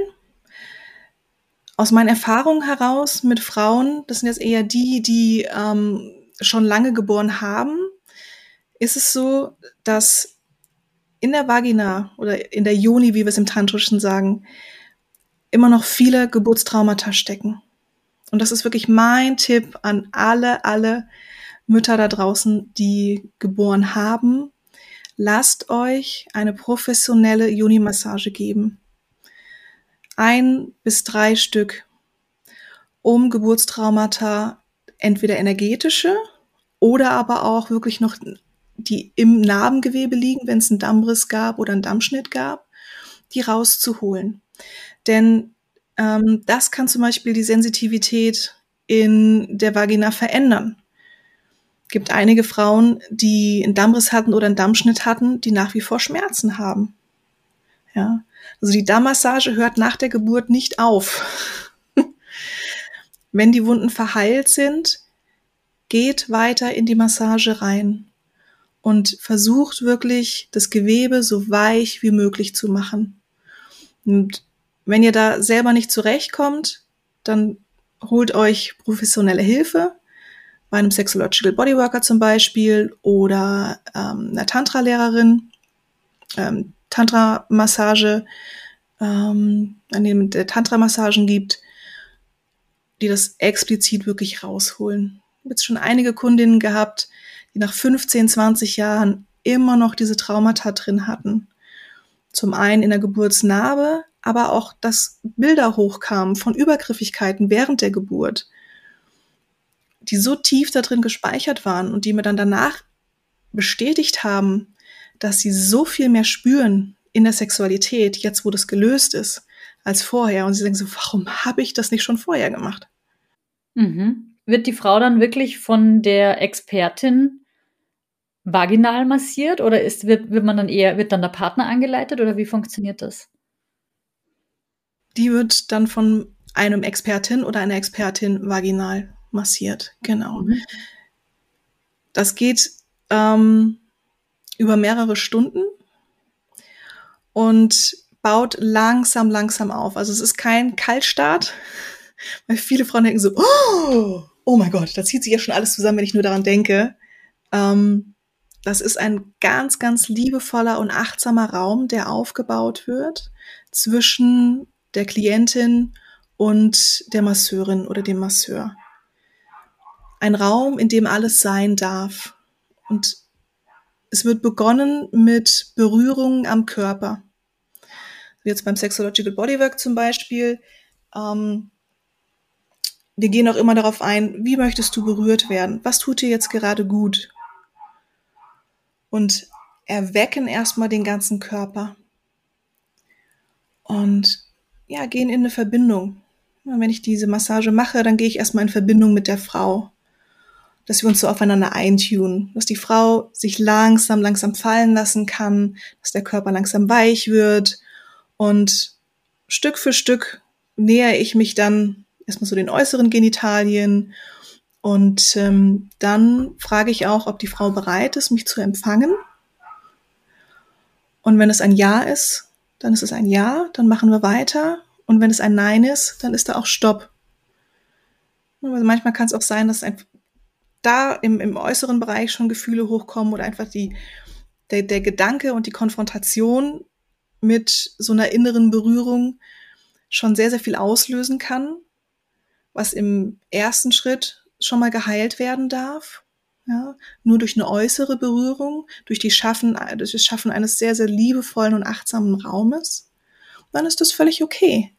Speaker 2: Aus meinen Erfahrungen heraus mit Frauen, das sind jetzt eher die, die ähm, schon lange geboren haben, ist es so, dass in der Vagina oder in der Joni, wie wir es im Tantrischen sagen, immer noch viele Geburtstraumata stecken. Und das ist wirklich mein Tipp an alle, alle Mütter da draußen, die geboren haben lasst euch eine professionelle Juni-Massage geben. Ein bis drei Stück, um Geburtstraumata entweder energetische oder aber auch wirklich noch die im Narbengewebe liegen, wenn es einen Dammriss gab oder einen Dammschnitt gab, die rauszuholen. Denn ähm, das kann zum Beispiel die Sensitivität in der Vagina verändern. Gibt einige Frauen, die einen Dammriss hatten oder einen Dammschnitt hatten, die nach wie vor Schmerzen haben. Ja, also die Dammmassage hört nach der Geburt nicht auf. Wenn die Wunden verheilt sind, geht weiter in die Massage rein und versucht wirklich das Gewebe so weich wie möglich zu machen. Und wenn ihr da selber nicht zurechtkommt, dann holt euch professionelle Hilfe bei einem Sexological Bodyworker zum Beispiel oder ähm, einer Tantra-Lehrerin, ähm, Tantra-Massage, ähm, an dem der Tantra-Massagen gibt, die das explizit wirklich rausholen. Ich habe jetzt schon einige Kundinnen gehabt, die nach 15, 20 Jahren immer noch diese Traumata drin hatten. Zum einen in der Geburtsnarbe, aber auch, dass Bilder hochkamen von Übergriffigkeiten während der Geburt, die so tief da drin gespeichert waren und die mir dann danach bestätigt haben, dass sie so viel mehr spüren in der Sexualität, jetzt wo das gelöst ist, als vorher. Und sie denken so, warum habe ich das nicht schon vorher gemacht?
Speaker 1: Mhm. Wird die Frau dann wirklich von der Expertin vaginal massiert oder ist, wird, wird man dann eher, wird dann der Partner angeleitet oder wie funktioniert das?
Speaker 2: die wird dann von einem Expertin oder einer Expertin vaginal massiert. Genau. Mhm. Das geht ähm, über mehrere Stunden und baut langsam, langsam auf. Also es ist kein Kaltstart, weil viele Frauen denken so, oh, oh mein Gott, da zieht sich ja schon alles zusammen, wenn ich nur daran denke. Ähm, das ist ein ganz, ganz liebevoller und achtsamer Raum, der aufgebaut wird zwischen der Klientin und der Masseurin oder dem Masseur. Ein Raum, in dem alles sein darf. Und es wird begonnen mit Berührungen am Körper. Jetzt beim Sexological Bodywork zum Beispiel. Ähm, wir gehen auch immer darauf ein, wie möchtest du berührt werden? Was tut dir jetzt gerade gut? Und erwecken erstmal den ganzen Körper. Und ja, gehen in eine Verbindung. Und wenn ich diese Massage mache, dann gehe ich erstmal in Verbindung mit der Frau. Dass wir uns so aufeinander eintun, dass die Frau sich langsam, langsam fallen lassen kann, dass der Körper langsam weich wird und Stück für Stück nähere ich mich dann erstmal so den äußeren Genitalien und ähm, dann frage ich auch, ob die Frau bereit ist, mich zu empfangen. Und wenn es ein Ja ist, dann ist es ein Ja, dann machen wir weiter. Und wenn es ein Nein ist, dann ist da auch Stopp. Also manchmal kann es auch sein, dass ein, da im, im äußeren Bereich schon Gefühle hochkommen oder einfach die, der, der Gedanke und die Konfrontation mit so einer inneren Berührung schon sehr, sehr viel auslösen kann, was im ersten Schritt schon mal geheilt werden darf. Ja, nur durch eine äußere Berührung, durch, die Schaffen, durch das Schaffen eines sehr, sehr liebevollen und achtsamen Raumes, dann ist das völlig okay.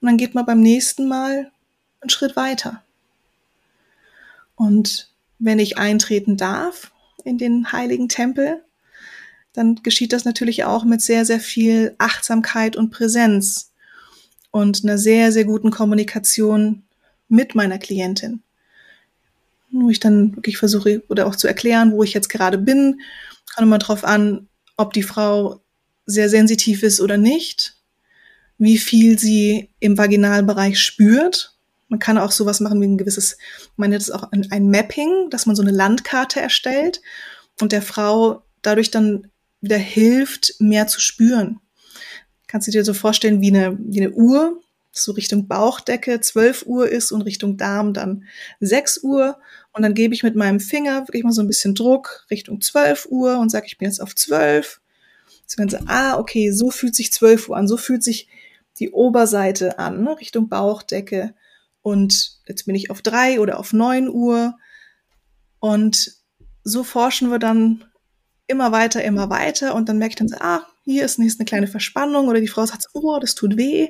Speaker 2: Und dann geht man beim nächsten Mal einen Schritt weiter. Und wenn ich eintreten darf in den heiligen Tempel, dann geschieht das natürlich auch mit sehr, sehr viel Achtsamkeit und Präsenz und einer sehr, sehr guten Kommunikation mit meiner Klientin wo ich dann wirklich versuche oder auch zu erklären, wo ich jetzt gerade bin. Kann immer drauf an, ob die Frau sehr sensitiv ist oder nicht, wie viel sie im Vaginalbereich spürt. Man kann auch sowas machen wie ein gewisses, man nennt es auch ein, ein Mapping, dass man so eine Landkarte erstellt und der Frau dadurch dann wieder hilft, mehr zu spüren. Kannst du dir so vorstellen wie eine, wie eine Uhr, so Richtung Bauchdecke 12 Uhr ist und Richtung Darm dann 6 Uhr. Und dann gebe ich mit meinem Finger wirklich mal so ein bisschen Druck Richtung 12 Uhr und sage, ich bin jetzt auf 12. So dann so, ah, okay, so fühlt sich 12 Uhr an, so fühlt sich die Oberseite an, ne, Richtung Bauchdecke. Und jetzt bin ich auf 3 oder auf 9 Uhr. Und so forschen wir dann immer weiter, immer weiter. Und dann merke ich dann so, ah, hier ist eine kleine Verspannung oder die Frau sagt, oh, das tut weh.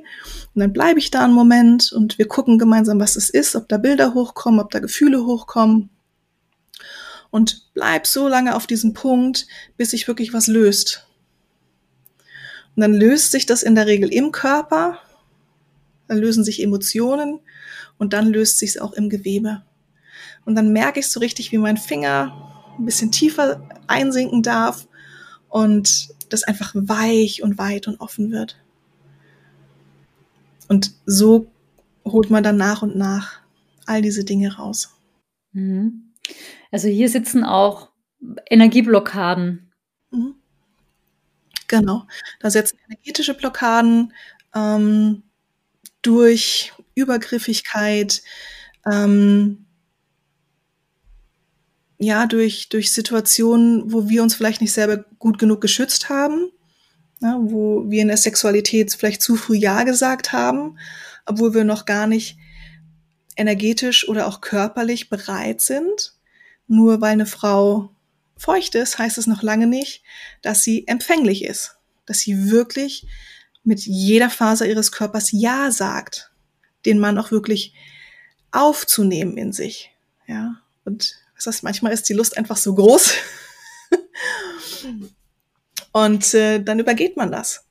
Speaker 2: Und dann bleibe ich da einen Moment und wir gucken gemeinsam, was es ist, ob da Bilder hochkommen, ob da Gefühle hochkommen. Und bleib so lange auf diesem Punkt, bis sich wirklich was löst. Und dann löst sich das in der Regel im Körper. dann lösen sich Emotionen und dann löst sich es auch im Gewebe. Und dann merke ich so richtig, wie mein Finger ein bisschen tiefer einsinken darf und das einfach weich und weit und offen wird. Und so holt man dann nach und nach all diese Dinge raus.
Speaker 1: Mhm. Also hier sitzen auch Energieblockaden.
Speaker 2: Mhm. Genau. Da setzen energetische Blockaden ähm, durch Übergriffigkeit, ähm, ja, durch, durch Situationen, wo wir uns vielleicht nicht selber gut genug geschützt haben, ja, wo wir in der Sexualität vielleicht zu früh Ja gesagt haben, obwohl wir noch gar nicht energetisch oder auch körperlich bereit sind. Nur weil eine Frau feucht ist, heißt es noch lange nicht, dass sie empfänglich ist, dass sie wirklich mit jeder Faser ihres Körpers Ja sagt, den Mann auch wirklich aufzunehmen in sich. Ja, und das heißt, manchmal ist die Lust einfach so groß. und äh, dann übergeht man das.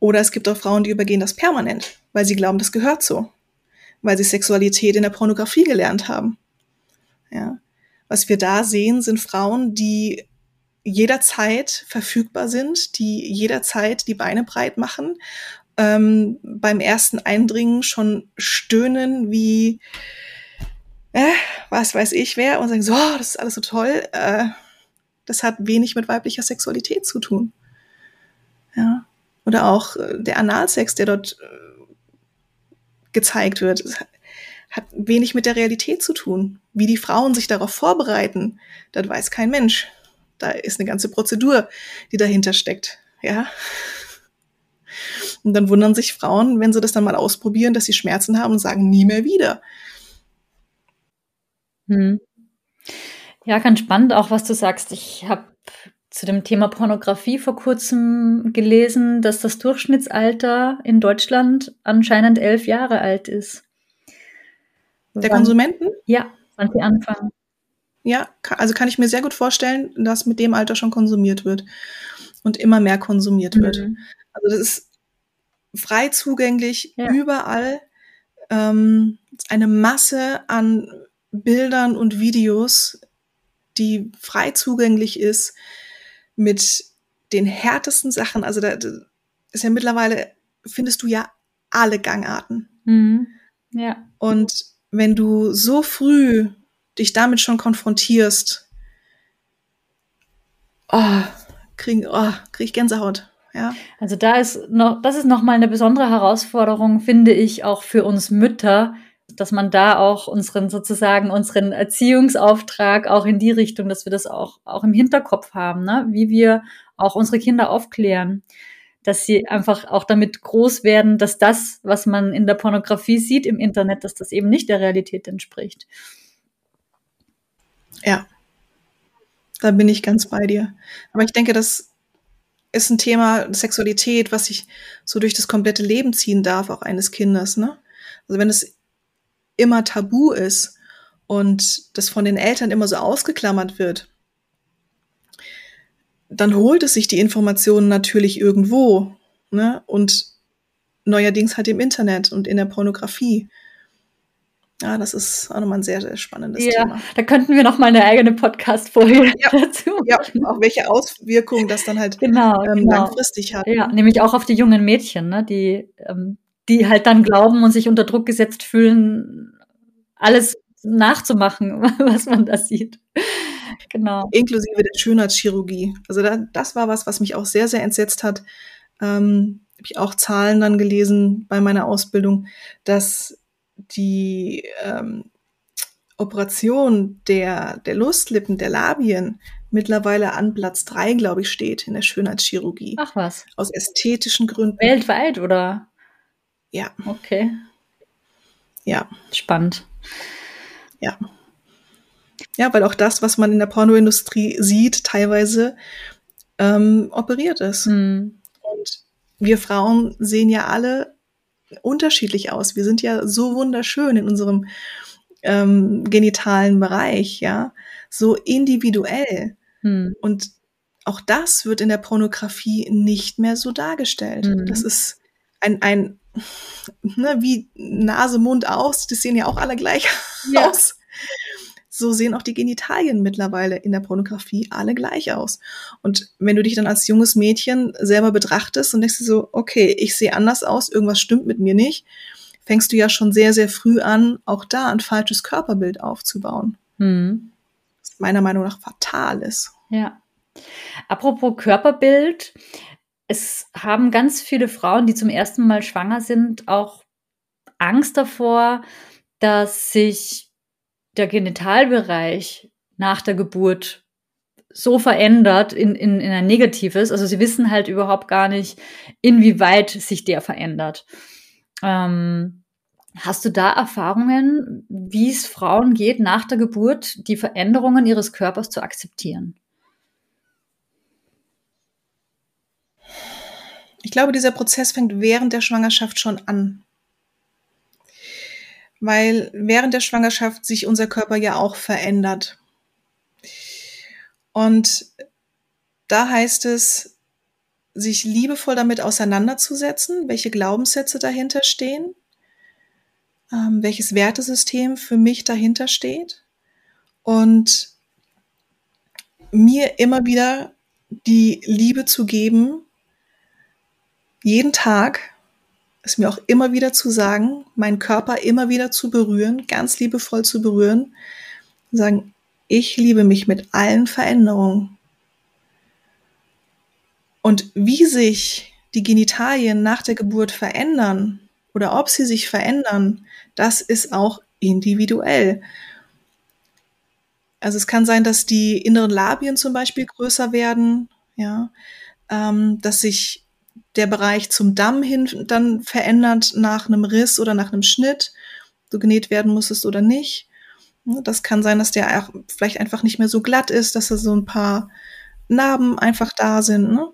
Speaker 2: Oder es gibt auch Frauen, die übergehen das permanent, weil sie glauben, das gehört so. Weil sie Sexualität in der Pornografie gelernt haben. Ja. Was wir da sehen, sind Frauen, die jederzeit verfügbar sind, die jederzeit die Beine breit machen, ähm, beim ersten Eindringen schon stöhnen wie äh, was weiß ich wer und sagen so, oh, das ist alles so toll. Äh, das hat wenig mit weiblicher Sexualität zu tun. Ja. Oder auch äh, der Analsex, der dort äh, gezeigt wird, hat wenig mit der Realität zu tun. Wie die Frauen sich darauf vorbereiten, das weiß kein Mensch. Da ist eine ganze Prozedur, die dahinter steckt. Ja. Und dann wundern sich Frauen, wenn sie das dann mal ausprobieren, dass sie Schmerzen haben und sagen, nie mehr wieder.
Speaker 1: Hm. Ja, ganz spannend auch, was du sagst. Ich habe zu dem Thema Pornografie vor kurzem gelesen, dass das Durchschnittsalter in Deutschland anscheinend elf Jahre alt ist.
Speaker 2: Der wann, Konsumenten?
Speaker 1: Ja, wann sie anfangen.
Speaker 2: Ja, also kann ich mir sehr gut vorstellen, dass mit dem Alter schon konsumiert wird und immer mehr konsumiert mhm. wird. Also das ist frei zugänglich ja. überall. Ähm, eine Masse an Bildern und Videos, die frei zugänglich ist mit den härtesten Sachen. Also da ist ja mittlerweile, findest du ja alle Gangarten.
Speaker 1: Mhm. Ja.
Speaker 2: Und wenn du so früh dich damit schon konfrontierst, oh, krieg, oh, krieg ich Gänsehaut. Ja.
Speaker 1: Also da ist noch, das ist nochmal eine besondere Herausforderung, finde ich, auch für uns Mütter, dass man da auch unseren sozusagen unseren Erziehungsauftrag auch in die Richtung, dass wir das auch auch im Hinterkopf haben, ne? wie wir auch unsere Kinder aufklären, dass sie einfach auch damit groß werden, dass das, was man in der Pornografie sieht im Internet, dass das eben nicht der Realität entspricht.
Speaker 2: Ja, da bin ich ganz bei dir. Aber ich denke, das ist ein Thema Sexualität, was sich so durch das komplette Leben ziehen darf, auch eines Kindes. Ne? Also wenn es immer tabu ist und das von den Eltern immer so ausgeklammert wird, dann holt es sich die Informationen natürlich irgendwo. Ne? Und neuerdings halt im Internet und in der Pornografie. Ja, das ist auch nochmal ein sehr, sehr spannendes ja, Thema.
Speaker 1: Da könnten wir noch mal eine eigene Podcast-Folge
Speaker 2: ja, dazu. Ja, auch welche Auswirkungen das dann halt
Speaker 1: genau, ähm, genau.
Speaker 2: langfristig hat.
Speaker 1: Ja, nämlich auch auf die jungen Mädchen, ne, die ähm, die halt dann glauben und sich unter Druck gesetzt fühlen, alles nachzumachen, was man da sieht. Genau.
Speaker 2: Inklusive der Schönheitschirurgie. Also da, das war was, was mich auch sehr, sehr entsetzt hat. Ähm, habe ich auch Zahlen dann gelesen bei meiner Ausbildung, dass die ähm, Operation der, der Lustlippen, der Labien mittlerweile an Platz drei, glaube ich, steht in der Schönheitschirurgie.
Speaker 1: Ach was.
Speaker 2: Aus ästhetischen Gründen.
Speaker 1: Weltweit, oder?
Speaker 2: Ja.
Speaker 1: Okay.
Speaker 2: Ja.
Speaker 1: Spannend.
Speaker 2: Ja. Ja, weil auch das, was man in der Pornoindustrie sieht, teilweise ähm, operiert ist.
Speaker 1: Mhm.
Speaker 2: Und wir Frauen sehen ja alle unterschiedlich aus. Wir sind ja so wunderschön in unserem ähm, genitalen Bereich, ja, so individuell.
Speaker 1: Mhm.
Speaker 2: Und auch das wird in der Pornografie nicht mehr so dargestellt.
Speaker 1: Mhm.
Speaker 2: Das ist ein, ein ne, wie Nase, Mund aus, die sehen ja auch alle gleich ja. aus. So sehen auch die Genitalien mittlerweile in der Pornografie alle gleich aus. Und wenn du dich dann als junges Mädchen selber betrachtest und denkst du so, okay, ich sehe anders aus, irgendwas stimmt mit mir nicht, fängst du ja schon sehr, sehr früh an, auch da ein falsches Körperbild aufzubauen. Hm. Was meiner Meinung nach fatal ist.
Speaker 1: Ja. Apropos Körperbild, es haben ganz viele Frauen, die zum ersten Mal schwanger sind, auch Angst davor, dass sich der Genitalbereich nach der Geburt so verändert in, in, in ein negatives. Also sie wissen halt überhaupt gar nicht, inwieweit sich der verändert. Ähm, hast du da Erfahrungen, wie es Frauen geht, nach der Geburt die Veränderungen ihres Körpers zu akzeptieren?
Speaker 2: Ich glaube, dieser Prozess fängt während der Schwangerschaft schon an. Weil während der Schwangerschaft sich unser Körper ja auch verändert. Und da heißt es, sich liebevoll damit auseinanderzusetzen, welche Glaubenssätze dahinter stehen, ähm, welches Wertesystem für mich dahinter steht und mir immer wieder die Liebe zu geben, jeden Tag es mir auch immer wieder zu sagen, meinen Körper immer wieder zu berühren, ganz liebevoll zu berühren, und sagen, ich liebe mich mit allen Veränderungen. Und wie sich die Genitalien nach der Geburt verändern oder ob sie sich verändern, das ist auch individuell. Also es kann sein, dass die inneren Labien zum Beispiel größer werden, ja, ähm, dass sich der Bereich zum Damm hin dann verändert nach einem Riss oder nach einem Schnitt, du genäht werden musstest oder nicht. Das kann sein, dass der vielleicht einfach nicht mehr so glatt ist, dass da so ein paar Narben einfach da sind. Ne?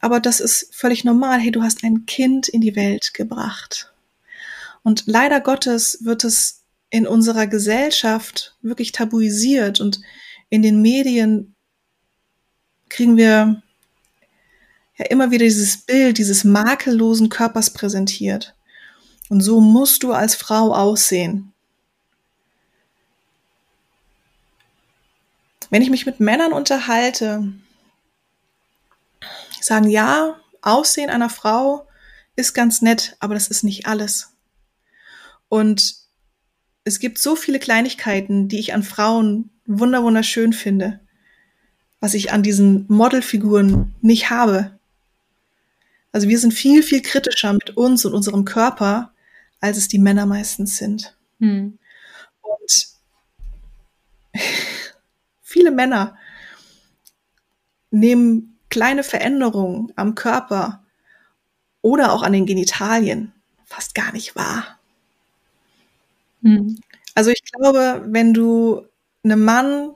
Speaker 2: Aber das ist völlig normal. Hey, du hast ein Kind in die Welt gebracht. Und leider Gottes wird es in unserer Gesellschaft wirklich tabuisiert und in den Medien kriegen wir ja immer wieder dieses Bild dieses makellosen Körpers präsentiert. Und so musst du als Frau aussehen. Wenn ich mich mit Männern unterhalte, sagen, ja, Aussehen einer Frau ist ganz nett, aber das ist nicht alles. Und es gibt so viele Kleinigkeiten, die ich an Frauen wunderschön finde, was ich an diesen Modelfiguren nicht habe. Also wir sind viel, viel kritischer mit uns und unserem Körper, als es die Männer meistens sind. Hm. Und viele Männer nehmen kleine Veränderungen am Körper oder auch an den Genitalien fast gar nicht wahr. Hm. Also ich glaube, wenn du einem Mann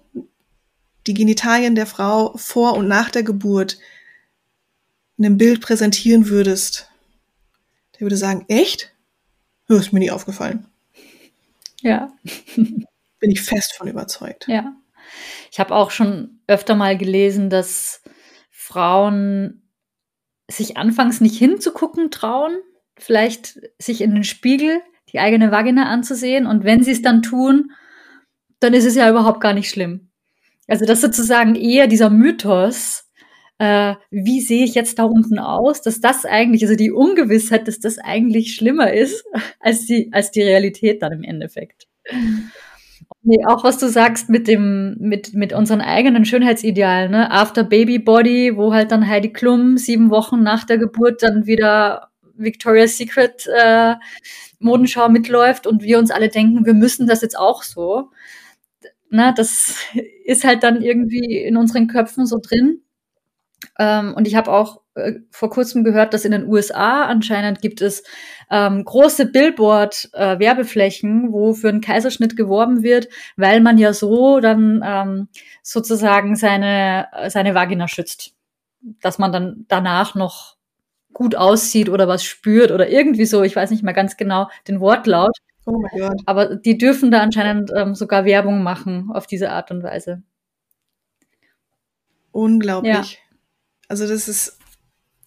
Speaker 2: die Genitalien der Frau vor und nach der Geburt einem Bild präsentieren würdest, der würde sagen, echt? Das ist mir nie aufgefallen.
Speaker 1: Ja.
Speaker 2: Bin ich fest von überzeugt.
Speaker 1: Ja. Ich habe auch schon öfter mal gelesen, dass Frauen sich anfangs nicht hinzugucken trauen, vielleicht sich in den Spiegel die eigene Vagina anzusehen und wenn sie es dann tun, dann ist es ja überhaupt gar nicht schlimm. Also das sozusagen eher dieser Mythos, äh, wie sehe ich jetzt da unten aus, dass das eigentlich, also die Ungewissheit, dass das eigentlich schlimmer ist als die, als die Realität dann im Endeffekt. Nee, auch was du sagst mit dem, mit, mit unseren eigenen Schönheitsidealen, ne? After Baby Body, wo halt dann Heidi Klum sieben Wochen nach der Geburt dann wieder Victoria's Secret äh, Modenschau mitläuft und wir uns alle denken, wir müssen das jetzt auch so. Na, das ist halt dann irgendwie in unseren Köpfen so drin. Ähm, und ich habe auch äh, vor kurzem gehört, dass in den USA anscheinend gibt es ähm, große Billboard-Werbeflächen, äh, wo für einen Kaiserschnitt geworben wird, weil man ja so dann ähm, sozusagen seine, seine Vagina schützt. Dass man dann danach noch gut aussieht oder was spürt oder irgendwie so. Ich weiß nicht mehr ganz genau den Wortlaut. Oh mein Gott. Aber die dürfen da anscheinend ähm, sogar Werbung machen auf diese Art und Weise.
Speaker 2: Unglaublich. Ja. Also das ist,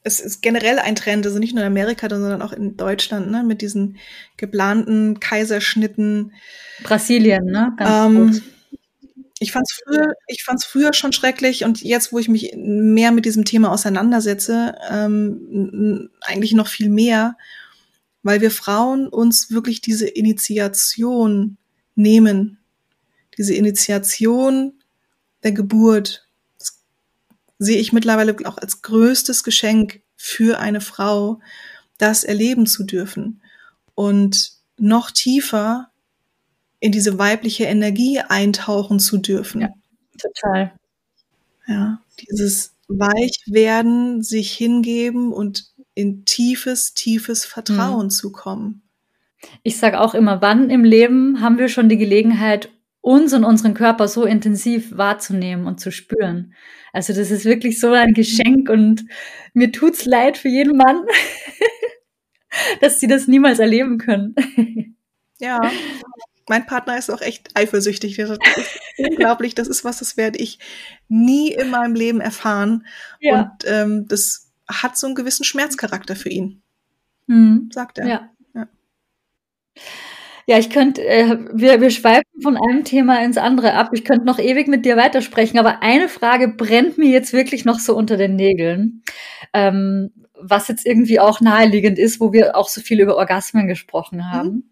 Speaker 2: es ist generell ein Trend, also nicht nur in Amerika, sondern auch in Deutschland, ne, mit diesen geplanten Kaiserschnitten.
Speaker 1: Brasilien, ne?
Speaker 2: Ganz ähm, ich fand es früher, ich fand's früher schon schrecklich und jetzt, wo ich mich mehr mit diesem Thema auseinandersetze, ähm, eigentlich noch viel mehr, weil wir Frauen uns wirklich diese Initiation nehmen, diese Initiation der Geburt, sehe ich mittlerweile auch als größtes Geschenk für eine Frau, das erleben zu dürfen und noch tiefer in diese weibliche Energie eintauchen zu dürfen. Ja,
Speaker 1: total.
Speaker 2: Ja, dieses Weichwerden, sich hingeben und in tiefes, tiefes Vertrauen mhm. zu kommen.
Speaker 1: Ich sage auch immer, wann im Leben haben wir schon die Gelegenheit, uns und unseren Körper so intensiv wahrzunehmen und zu spüren. Also das ist wirklich so ein Geschenk und mir tut's leid für jeden Mann, dass sie das niemals erleben können.
Speaker 2: Ja, mein Partner ist auch echt eifersüchtig. Das ist unglaublich. Das ist was, das werde ich nie in meinem Leben erfahren. Ja. Und ähm, das hat so einen gewissen Schmerzcharakter für ihn. Mhm. Sagt er.
Speaker 1: Ja. ja. Ja, ich könnte, äh, wir, wir schweifen von einem Thema ins andere ab. Ich könnte noch ewig mit dir weitersprechen, aber eine Frage brennt mir jetzt wirklich noch so unter den Nägeln. Ähm, was jetzt irgendwie auch naheliegend ist, wo wir auch so viel über Orgasmen gesprochen mhm. haben. Mhm.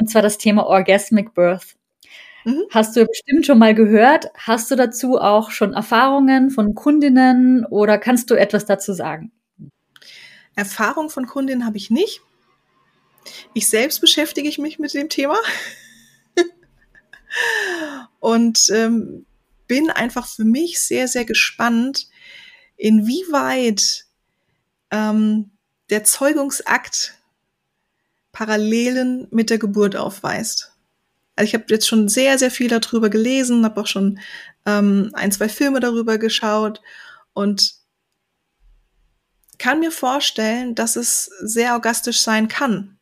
Speaker 1: Und zwar das Thema Orgasmic Birth. Mhm. Hast du bestimmt schon mal gehört? Hast du dazu auch schon Erfahrungen von Kundinnen oder kannst du etwas dazu sagen?
Speaker 2: Erfahrung von Kundinnen habe ich nicht. Ich selbst beschäftige ich mich mit dem Thema und ähm, bin einfach für mich sehr, sehr gespannt, inwieweit ähm, der Zeugungsakt Parallelen mit der Geburt aufweist. Also ich habe jetzt schon sehr, sehr viel darüber gelesen, habe auch schon ähm, ein, zwei Filme darüber geschaut und kann mir vorstellen, dass es sehr orgastisch sein kann,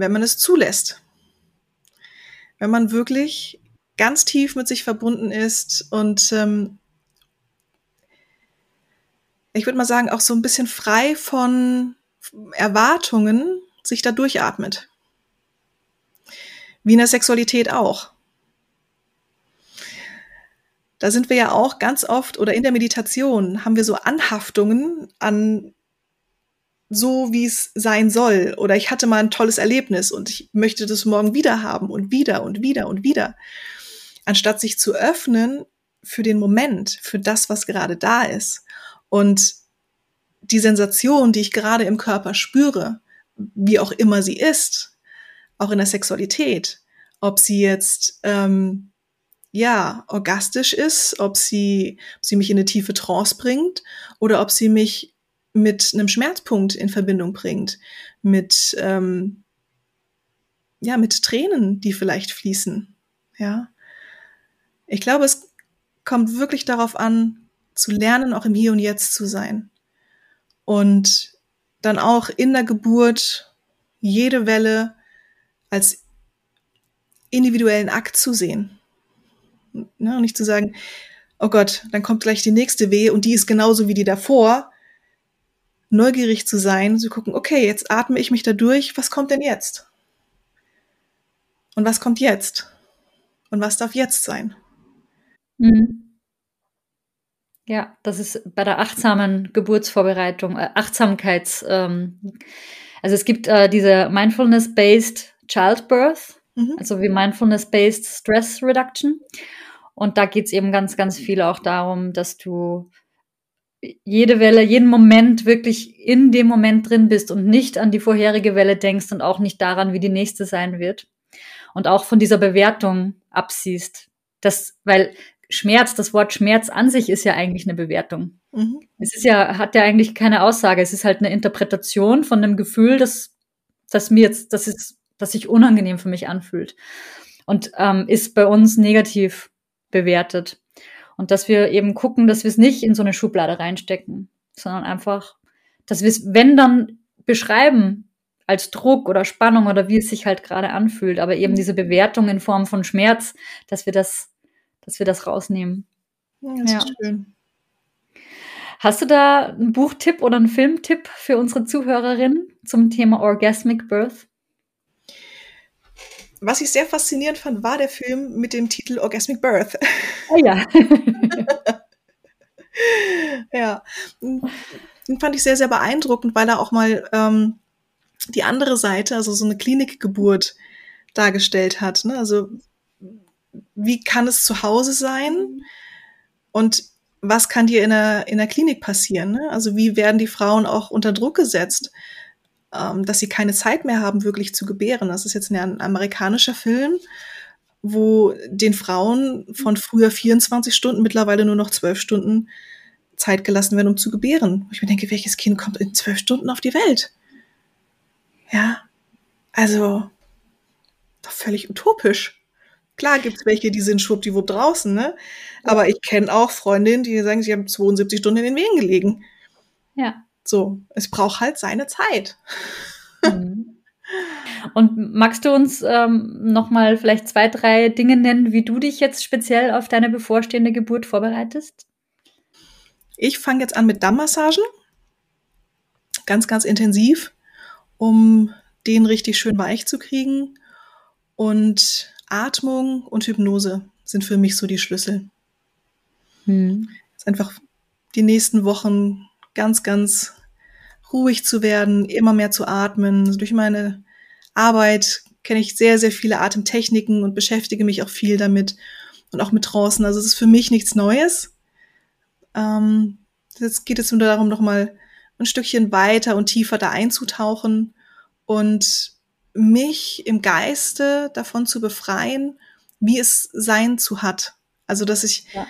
Speaker 2: wenn man es zulässt. Wenn man wirklich ganz tief mit sich verbunden ist und ähm, ich würde mal sagen, auch so ein bisschen frei von Erwartungen sich da durchatmet. Wie in der Sexualität auch. Da sind wir ja auch ganz oft oder in der Meditation haben wir so Anhaftungen an so, wie es sein soll. Oder ich hatte mal ein tolles Erlebnis und ich möchte das morgen wieder haben und wieder und wieder und wieder. Anstatt sich zu öffnen für den Moment, für das, was gerade da ist und die Sensation, die ich gerade im Körper spüre, wie auch immer sie ist, auch in der Sexualität, ob sie jetzt ähm, ja orgastisch ist, ob sie, ob sie mich in eine tiefe Trance bringt oder ob sie mich mit einem Schmerzpunkt in Verbindung bringt, mit ähm, ja mit Tränen, die vielleicht fließen, ja. Ich glaube, es kommt wirklich darauf an, zu lernen, auch im Hier und Jetzt zu sein. Und dann auch in der Geburt jede Welle als individuellen Akt zu sehen. Ne, und nicht zu sagen, oh Gott, dann kommt gleich die nächste Wehe und die ist genauso wie die davor. Neugierig zu sein, zu gucken, okay, jetzt atme ich mich da durch, was kommt denn jetzt? Und was kommt jetzt? Und was darf jetzt sein? Mhm.
Speaker 1: Ja, das ist bei der achtsamen Geburtsvorbereitung, äh, Achtsamkeits, ähm, also es gibt äh, diese Mindfulness-Based Childbirth, mhm. also wie Mindfulness-Based Stress Reduction. Und da geht es eben ganz, ganz viel auch darum, dass du jede Welle, jeden Moment wirklich in dem Moment drin bist und nicht an die vorherige Welle denkst und auch nicht daran, wie die nächste sein wird. Und auch von dieser Bewertung absiehst. Das, weil Schmerz, das Wort Schmerz an sich ist ja eigentlich eine Bewertung. Mhm. Es ist ja, hat ja eigentlich keine Aussage. Es ist halt eine Interpretation von einem Gefühl, das, das mir jetzt, das ist, das sich unangenehm für mich anfühlt. Und ähm, ist bei uns negativ bewertet. Und dass wir eben gucken, dass wir es nicht in so eine Schublade reinstecken, sondern einfach, dass wir es, wenn dann beschreiben, als Druck oder Spannung oder wie es sich halt gerade anfühlt, aber eben diese Bewertung in Form von Schmerz, dass wir das dass wir das rausnehmen.
Speaker 2: Ja, das ja. ist schön.
Speaker 1: Hast du da einen Buchtipp oder einen Filmtipp für unsere Zuhörerinnen zum Thema Orgasmic Birth?
Speaker 2: Was ich sehr faszinierend fand, war der Film mit dem Titel Orgasmic Birth.
Speaker 1: Oh ja.
Speaker 2: ja. Den fand ich sehr, sehr beeindruckend, weil er auch mal ähm, die andere Seite, also so eine Klinikgeburt dargestellt hat. Ne? Also wie kann es zu Hause sein und was kann dir in der, in der Klinik passieren? Ne? Also wie werden die Frauen auch unter Druck gesetzt, ähm, dass sie keine Zeit mehr haben, wirklich zu gebären? Das ist jetzt ein amerikanischer Film, wo den Frauen von früher 24 Stunden mittlerweile nur noch 12 Stunden Zeit gelassen werden, um zu gebären. ich mir denke, welches Kind kommt in 12 Stunden auf die Welt? Ja, also doch völlig utopisch. Klar gibt's welche, die sind schwuppdiwupp draußen, ne? Aber ich kenne auch Freundinnen, die sagen, sie haben 72 Stunden in den Wehen gelegen.
Speaker 1: Ja.
Speaker 2: So, es braucht halt seine Zeit.
Speaker 1: Mhm. Und magst du uns ähm, nochmal vielleicht zwei, drei Dinge nennen, wie du dich jetzt speziell auf deine bevorstehende Geburt vorbereitest?
Speaker 2: Ich fange jetzt an mit Dammmassagen. Ganz, ganz intensiv, um den richtig schön weich zu kriegen. Und Atmung und Hypnose sind für mich so die Schlüssel. Hm. Ist einfach die nächsten Wochen ganz, ganz ruhig zu werden, immer mehr zu atmen. Also durch meine Arbeit kenne ich sehr, sehr viele Atemtechniken und beschäftige mich auch viel damit und auch mit draußen. Also es ist für mich nichts Neues. Ähm, jetzt geht es nur darum, nochmal ein Stückchen weiter und tiefer da einzutauchen und mich im Geiste davon zu befreien, wie es sein zu hat. Also, dass ich, ja.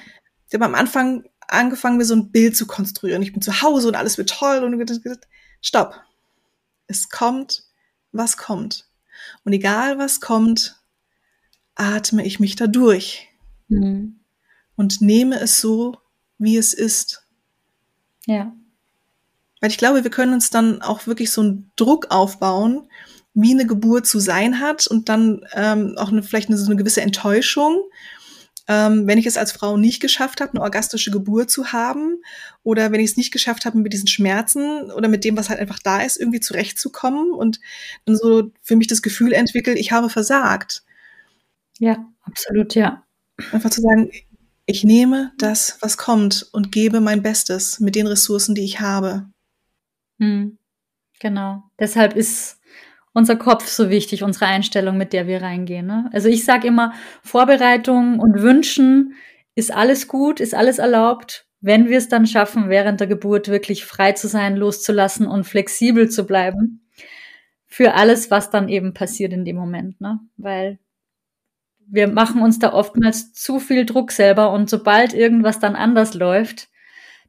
Speaker 2: ich habe am Anfang angefangen, mir so ein Bild zu konstruieren. Ich bin zu Hause und alles wird toll und stopp. Es kommt, was kommt. Und egal was kommt, atme ich mich da durch mhm. und nehme es so, wie es ist.
Speaker 1: Ja.
Speaker 2: Weil ich glaube, wir können uns dann auch wirklich so einen Druck aufbauen, wie eine Geburt zu sein hat und dann ähm, auch eine, vielleicht eine, so eine gewisse Enttäuschung, ähm, wenn ich es als Frau nicht geschafft habe, eine orgastische Geburt zu haben oder wenn ich es nicht geschafft habe, mit diesen Schmerzen oder mit dem, was halt einfach da ist, irgendwie zurechtzukommen und dann so für mich das Gefühl entwickelt, ich habe versagt.
Speaker 1: Ja, absolut, ja.
Speaker 2: Einfach zu sagen, ich nehme das, was kommt und gebe mein Bestes mit den Ressourcen, die ich habe.
Speaker 1: Hm, genau. Deshalb ist unser Kopf so wichtig, unsere Einstellung, mit der wir reingehen. Ne? Also ich sage immer, Vorbereitung und Wünschen ist alles gut, ist alles erlaubt, wenn wir es dann schaffen, während der Geburt wirklich frei zu sein, loszulassen und flexibel zu bleiben für alles, was dann eben passiert in dem Moment. Ne? Weil wir machen uns da oftmals zu viel Druck selber und sobald irgendwas dann anders läuft,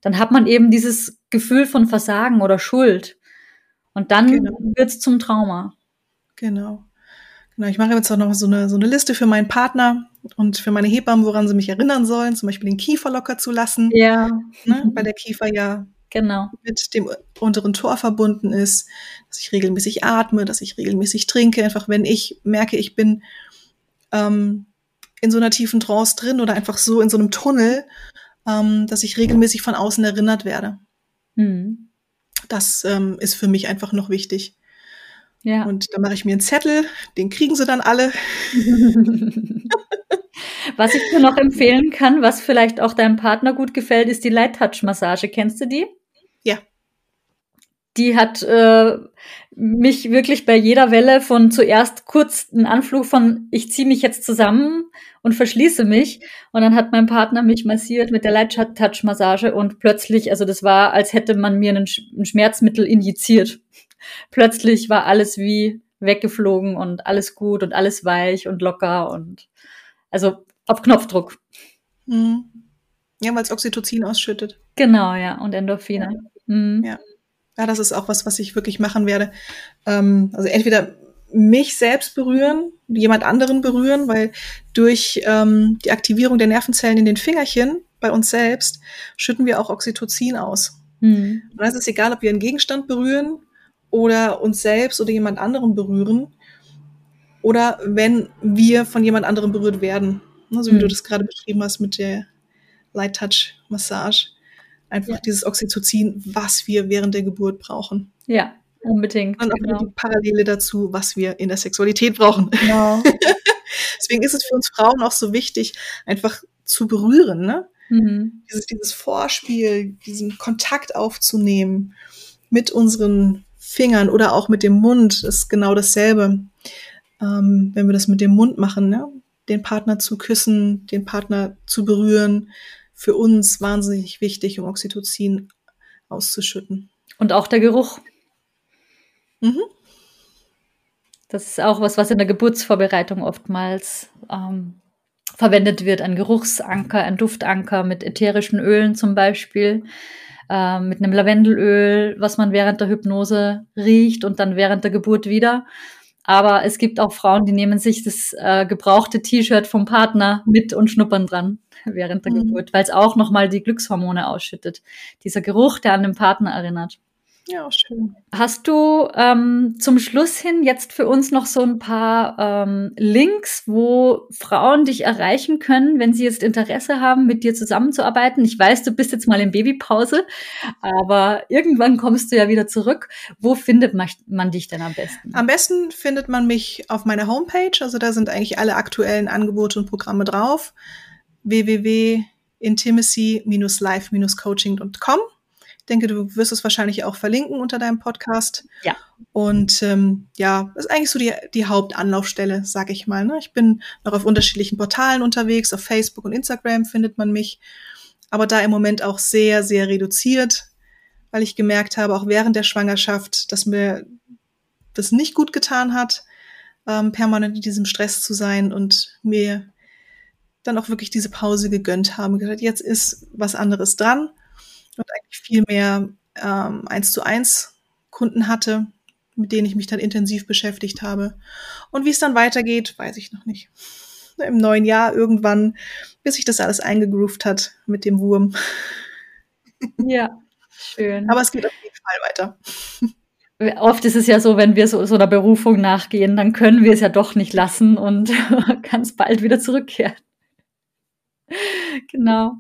Speaker 1: dann hat man eben dieses Gefühl von Versagen oder Schuld. Und dann genau. wird es zum Trauma.
Speaker 2: Genau. Genau, ich mache jetzt auch noch so eine, so eine Liste für meinen Partner und für meine Hebammen, woran sie mich erinnern sollen, zum Beispiel den Kiefer locker zu lassen.
Speaker 1: Ja.
Speaker 2: Ne, weil der Kiefer ja
Speaker 1: genau.
Speaker 2: mit dem unteren Tor verbunden ist, dass ich regelmäßig atme, dass ich regelmäßig trinke. Einfach wenn ich merke, ich bin ähm, in so einer tiefen Trance drin oder einfach so in so einem Tunnel, ähm, dass ich regelmäßig von außen erinnert werde. Mhm. Das ähm, ist für mich einfach noch wichtig. Ja. Und da mache ich mir einen Zettel, den kriegen sie dann alle.
Speaker 1: was ich dir noch empfehlen kann, was vielleicht auch deinem Partner gut gefällt, ist die Light Touch Massage. Kennst du die? Die hat äh, mich wirklich bei jeder Welle von zuerst kurz einen Anflug von ich ziehe mich jetzt zusammen und verschließe mich und dann hat mein Partner mich massiert mit der Light Touch Massage und plötzlich, also das war, als hätte man mir ein Schmerzmittel injiziert plötzlich war alles wie weggeflogen und alles gut und alles weich und locker und also auf Knopfdruck.
Speaker 2: Mhm. Ja, weil es Oxytocin ausschüttet.
Speaker 1: Genau, ja, und Endorphine.
Speaker 2: Ja. Mhm. ja. Ja. das ist auch was, was ich wirklich machen werde. Ähm, also entweder mich selbst berühren, jemand anderen berühren, weil durch ähm, die Aktivierung der Nervenzellen in den Fingerchen bei uns selbst schütten wir auch Oxytocin aus. Mhm. Und dann ist es egal, ob wir einen Gegenstand berühren oder uns selbst oder jemand anderen berühren oder wenn wir von jemand anderem berührt werden. Ne, so wie mhm. du das gerade beschrieben hast mit der Light Touch Massage. Einfach ja. dieses Oxytocin, was wir während der Geburt brauchen.
Speaker 1: Ja, unbedingt.
Speaker 2: Und auch genau. die Parallele dazu, was wir in der Sexualität brauchen. Genau. Deswegen ist es für uns Frauen auch so wichtig, einfach zu berühren, ne? Mhm. Dieses, dieses Vorspiel, diesen Kontakt aufzunehmen mit unseren Fingern oder auch mit dem Mund, ist genau dasselbe. Ähm, wenn wir das mit dem Mund machen, ne? den Partner zu küssen, den Partner zu berühren, für uns wahnsinnig wichtig, um Oxytocin auszuschütten.
Speaker 1: Und auch der Geruch. Mhm. Das ist auch was, was in der Geburtsvorbereitung oftmals ähm, verwendet wird. Ein Geruchsanker, ein Duftanker mit ätherischen Ölen zum Beispiel, äh, mit einem Lavendelöl, was man während der Hypnose riecht und dann während der Geburt wieder. Aber es gibt auch Frauen, die nehmen sich das äh, gebrauchte T-Shirt vom Partner mit und schnuppern dran während der mhm. Geburt, weil es auch nochmal die Glückshormone ausschüttet. Dieser Geruch, der an den Partner erinnert.
Speaker 2: Ja, schön.
Speaker 1: Hast du ähm, zum Schluss hin jetzt für uns noch so ein paar ähm, Links, wo Frauen dich erreichen können, wenn sie jetzt Interesse haben, mit dir zusammenzuarbeiten? Ich weiß, du bist jetzt mal in Babypause, aber irgendwann kommst du ja wieder zurück. Wo findet man dich denn am besten?
Speaker 2: Am besten findet man mich auf meiner Homepage. Also da sind eigentlich alle aktuellen Angebote und Programme drauf. www.intimacy-life-coaching.com denke, du wirst es wahrscheinlich auch verlinken unter deinem Podcast.
Speaker 1: Ja.
Speaker 2: Und ähm, ja, das ist eigentlich so die, die Hauptanlaufstelle, sag ich mal. Ne? Ich bin noch auf unterschiedlichen Portalen unterwegs, auf Facebook und Instagram findet man mich, aber da im Moment auch sehr, sehr reduziert, weil ich gemerkt habe, auch während der Schwangerschaft, dass mir das nicht gut getan hat, ähm, permanent in diesem Stress zu sein und mir dann auch wirklich diese Pause gegönnt haben. Gesagt, jetzt ist was anderes dran und eigentlich viel mehr ähm, eins zu eins Kunden hatte, mit denen ich mich dann intensiv beschäftigt habe. Und wie es dann weitergeht, weiß ich noch nicht. Im neuen Jahr irgendwann, bis sich das alles eingegroovt hat mit dem Wurm.
Speaker 1: Ja, schön.
Speaker 2: Aber es geht auf jeden Fall
Speaker 1: weiter. Oft ist es ja so, wenn wir so, so einer Berufung nachgehen, dann können wir es ja doch nicht lassen und ganz bald wieder zurückkehren. Genau.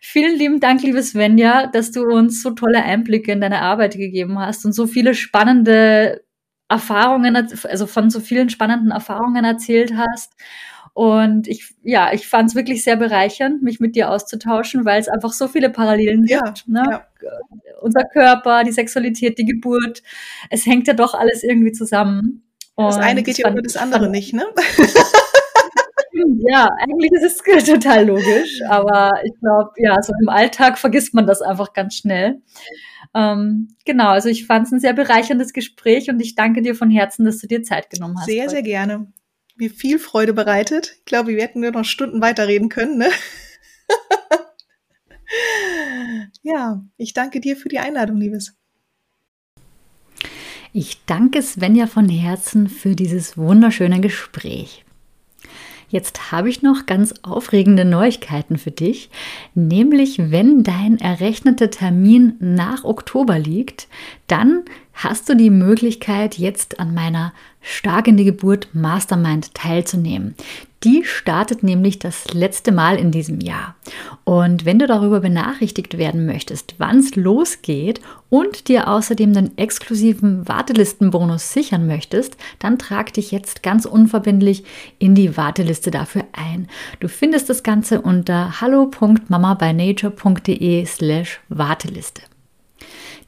Speaker 1: Vielen lieben Dank, liebe Svenja, dass du uns so tolle Einblicke in deine Arbeit gegeben hast und so viele spannende Erfahrungen, also von so vielen spannenden Erfahrungen erzählt hast. Und ich, ja, ich fand es wirklich sehr bereichernd, mich mit dir auszutauschen, weil es einfach so viele Parallelen ja, gibt. Ne? Ja. Unser Körper, die Sexualität, die Geburt, es hängt ja doch alles irgendwie zusammen.
Speaker 2: Und das eine geht ja ohne das andere nicht, ne?
Speaker 1: ja, eigentlich ist es total logisch, aber ich glaube, ja, so im Alltag vergisst man das einfach ganz schnell. Ähm, genau, also ich fand es ein sehr bereicherndes Gespräch und ich danke dir von Herzen, dass du dir Zeit genommen hast.
Speaker 2: Sehr, heute. sehr gerne. Mir viel Freude bereitet. Ich glaube, wir hätten nur noch Stunden weiterreden können. Ne? ja, ich danke dir für die Einladung, Liebes.
Speaker 1: Ich danke Svenja von Herzen für dieses wunderschöne Gespräch. Jetzt habe ich noch ganz aufregende Neuigkeiten für dich, nämlich wenn dein errechneter Termin nach Oktober liegt, dann hast du die Möglichkeit, jetzt an meiner Stark in die Geburt Mastermind teilzunehmen. Die startet nämlich das letzte Mal in diesem Jahr. Und wenn du darüber benachrichtigt werden möchtest, wann es losgeht und dir außerdem den exklusiven Wartelistenbonus sichern möchtest, dann trag dich jetzt ganz unverbindlich in die Warteliste dafür ein. Du findest das Ganze unter hallo.mamabynature.de slash Warteliste.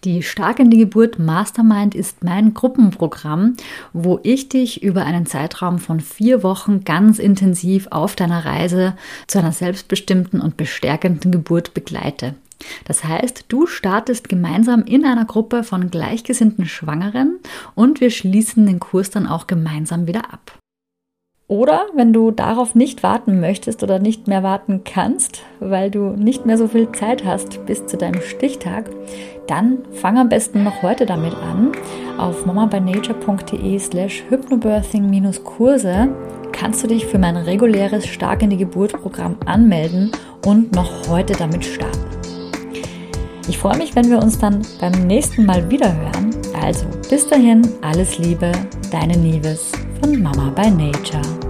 Speaker 1: Die Stark in die Geburt Mastermind ist mein Gruppenprogramm, wo ich dich über einen Zeitraum von vier Wochen ganz intensiv auf deiner Reise zu einer selbstbestimmten und bestärkenden Geburt begleite. Das heißt, du startest gemeinsam in einer Gruppe von gleichgesinnten Schwangeren und wir schließen den Kurs dann auch gemeinsam wieder ab. Oder wenn du darauf nicht warten möchtest oder nicht mehr warten kannst, weil du nicht mehr so viel Zeit hast bis zu deinem Stichtag, dann fang am besten noch heute damit an. Auf mamabynature.de slash hypnobirthing-Kurse kannst du dich für mein reguläres Stark in die Geburt Programm anmelden und noch heute damit starten. Ich freue mich, wenn wir uns dann beim nächsten Mal wieder hören. Also bis dahin, alles Liebe, deine Nieves von Mama by Nature.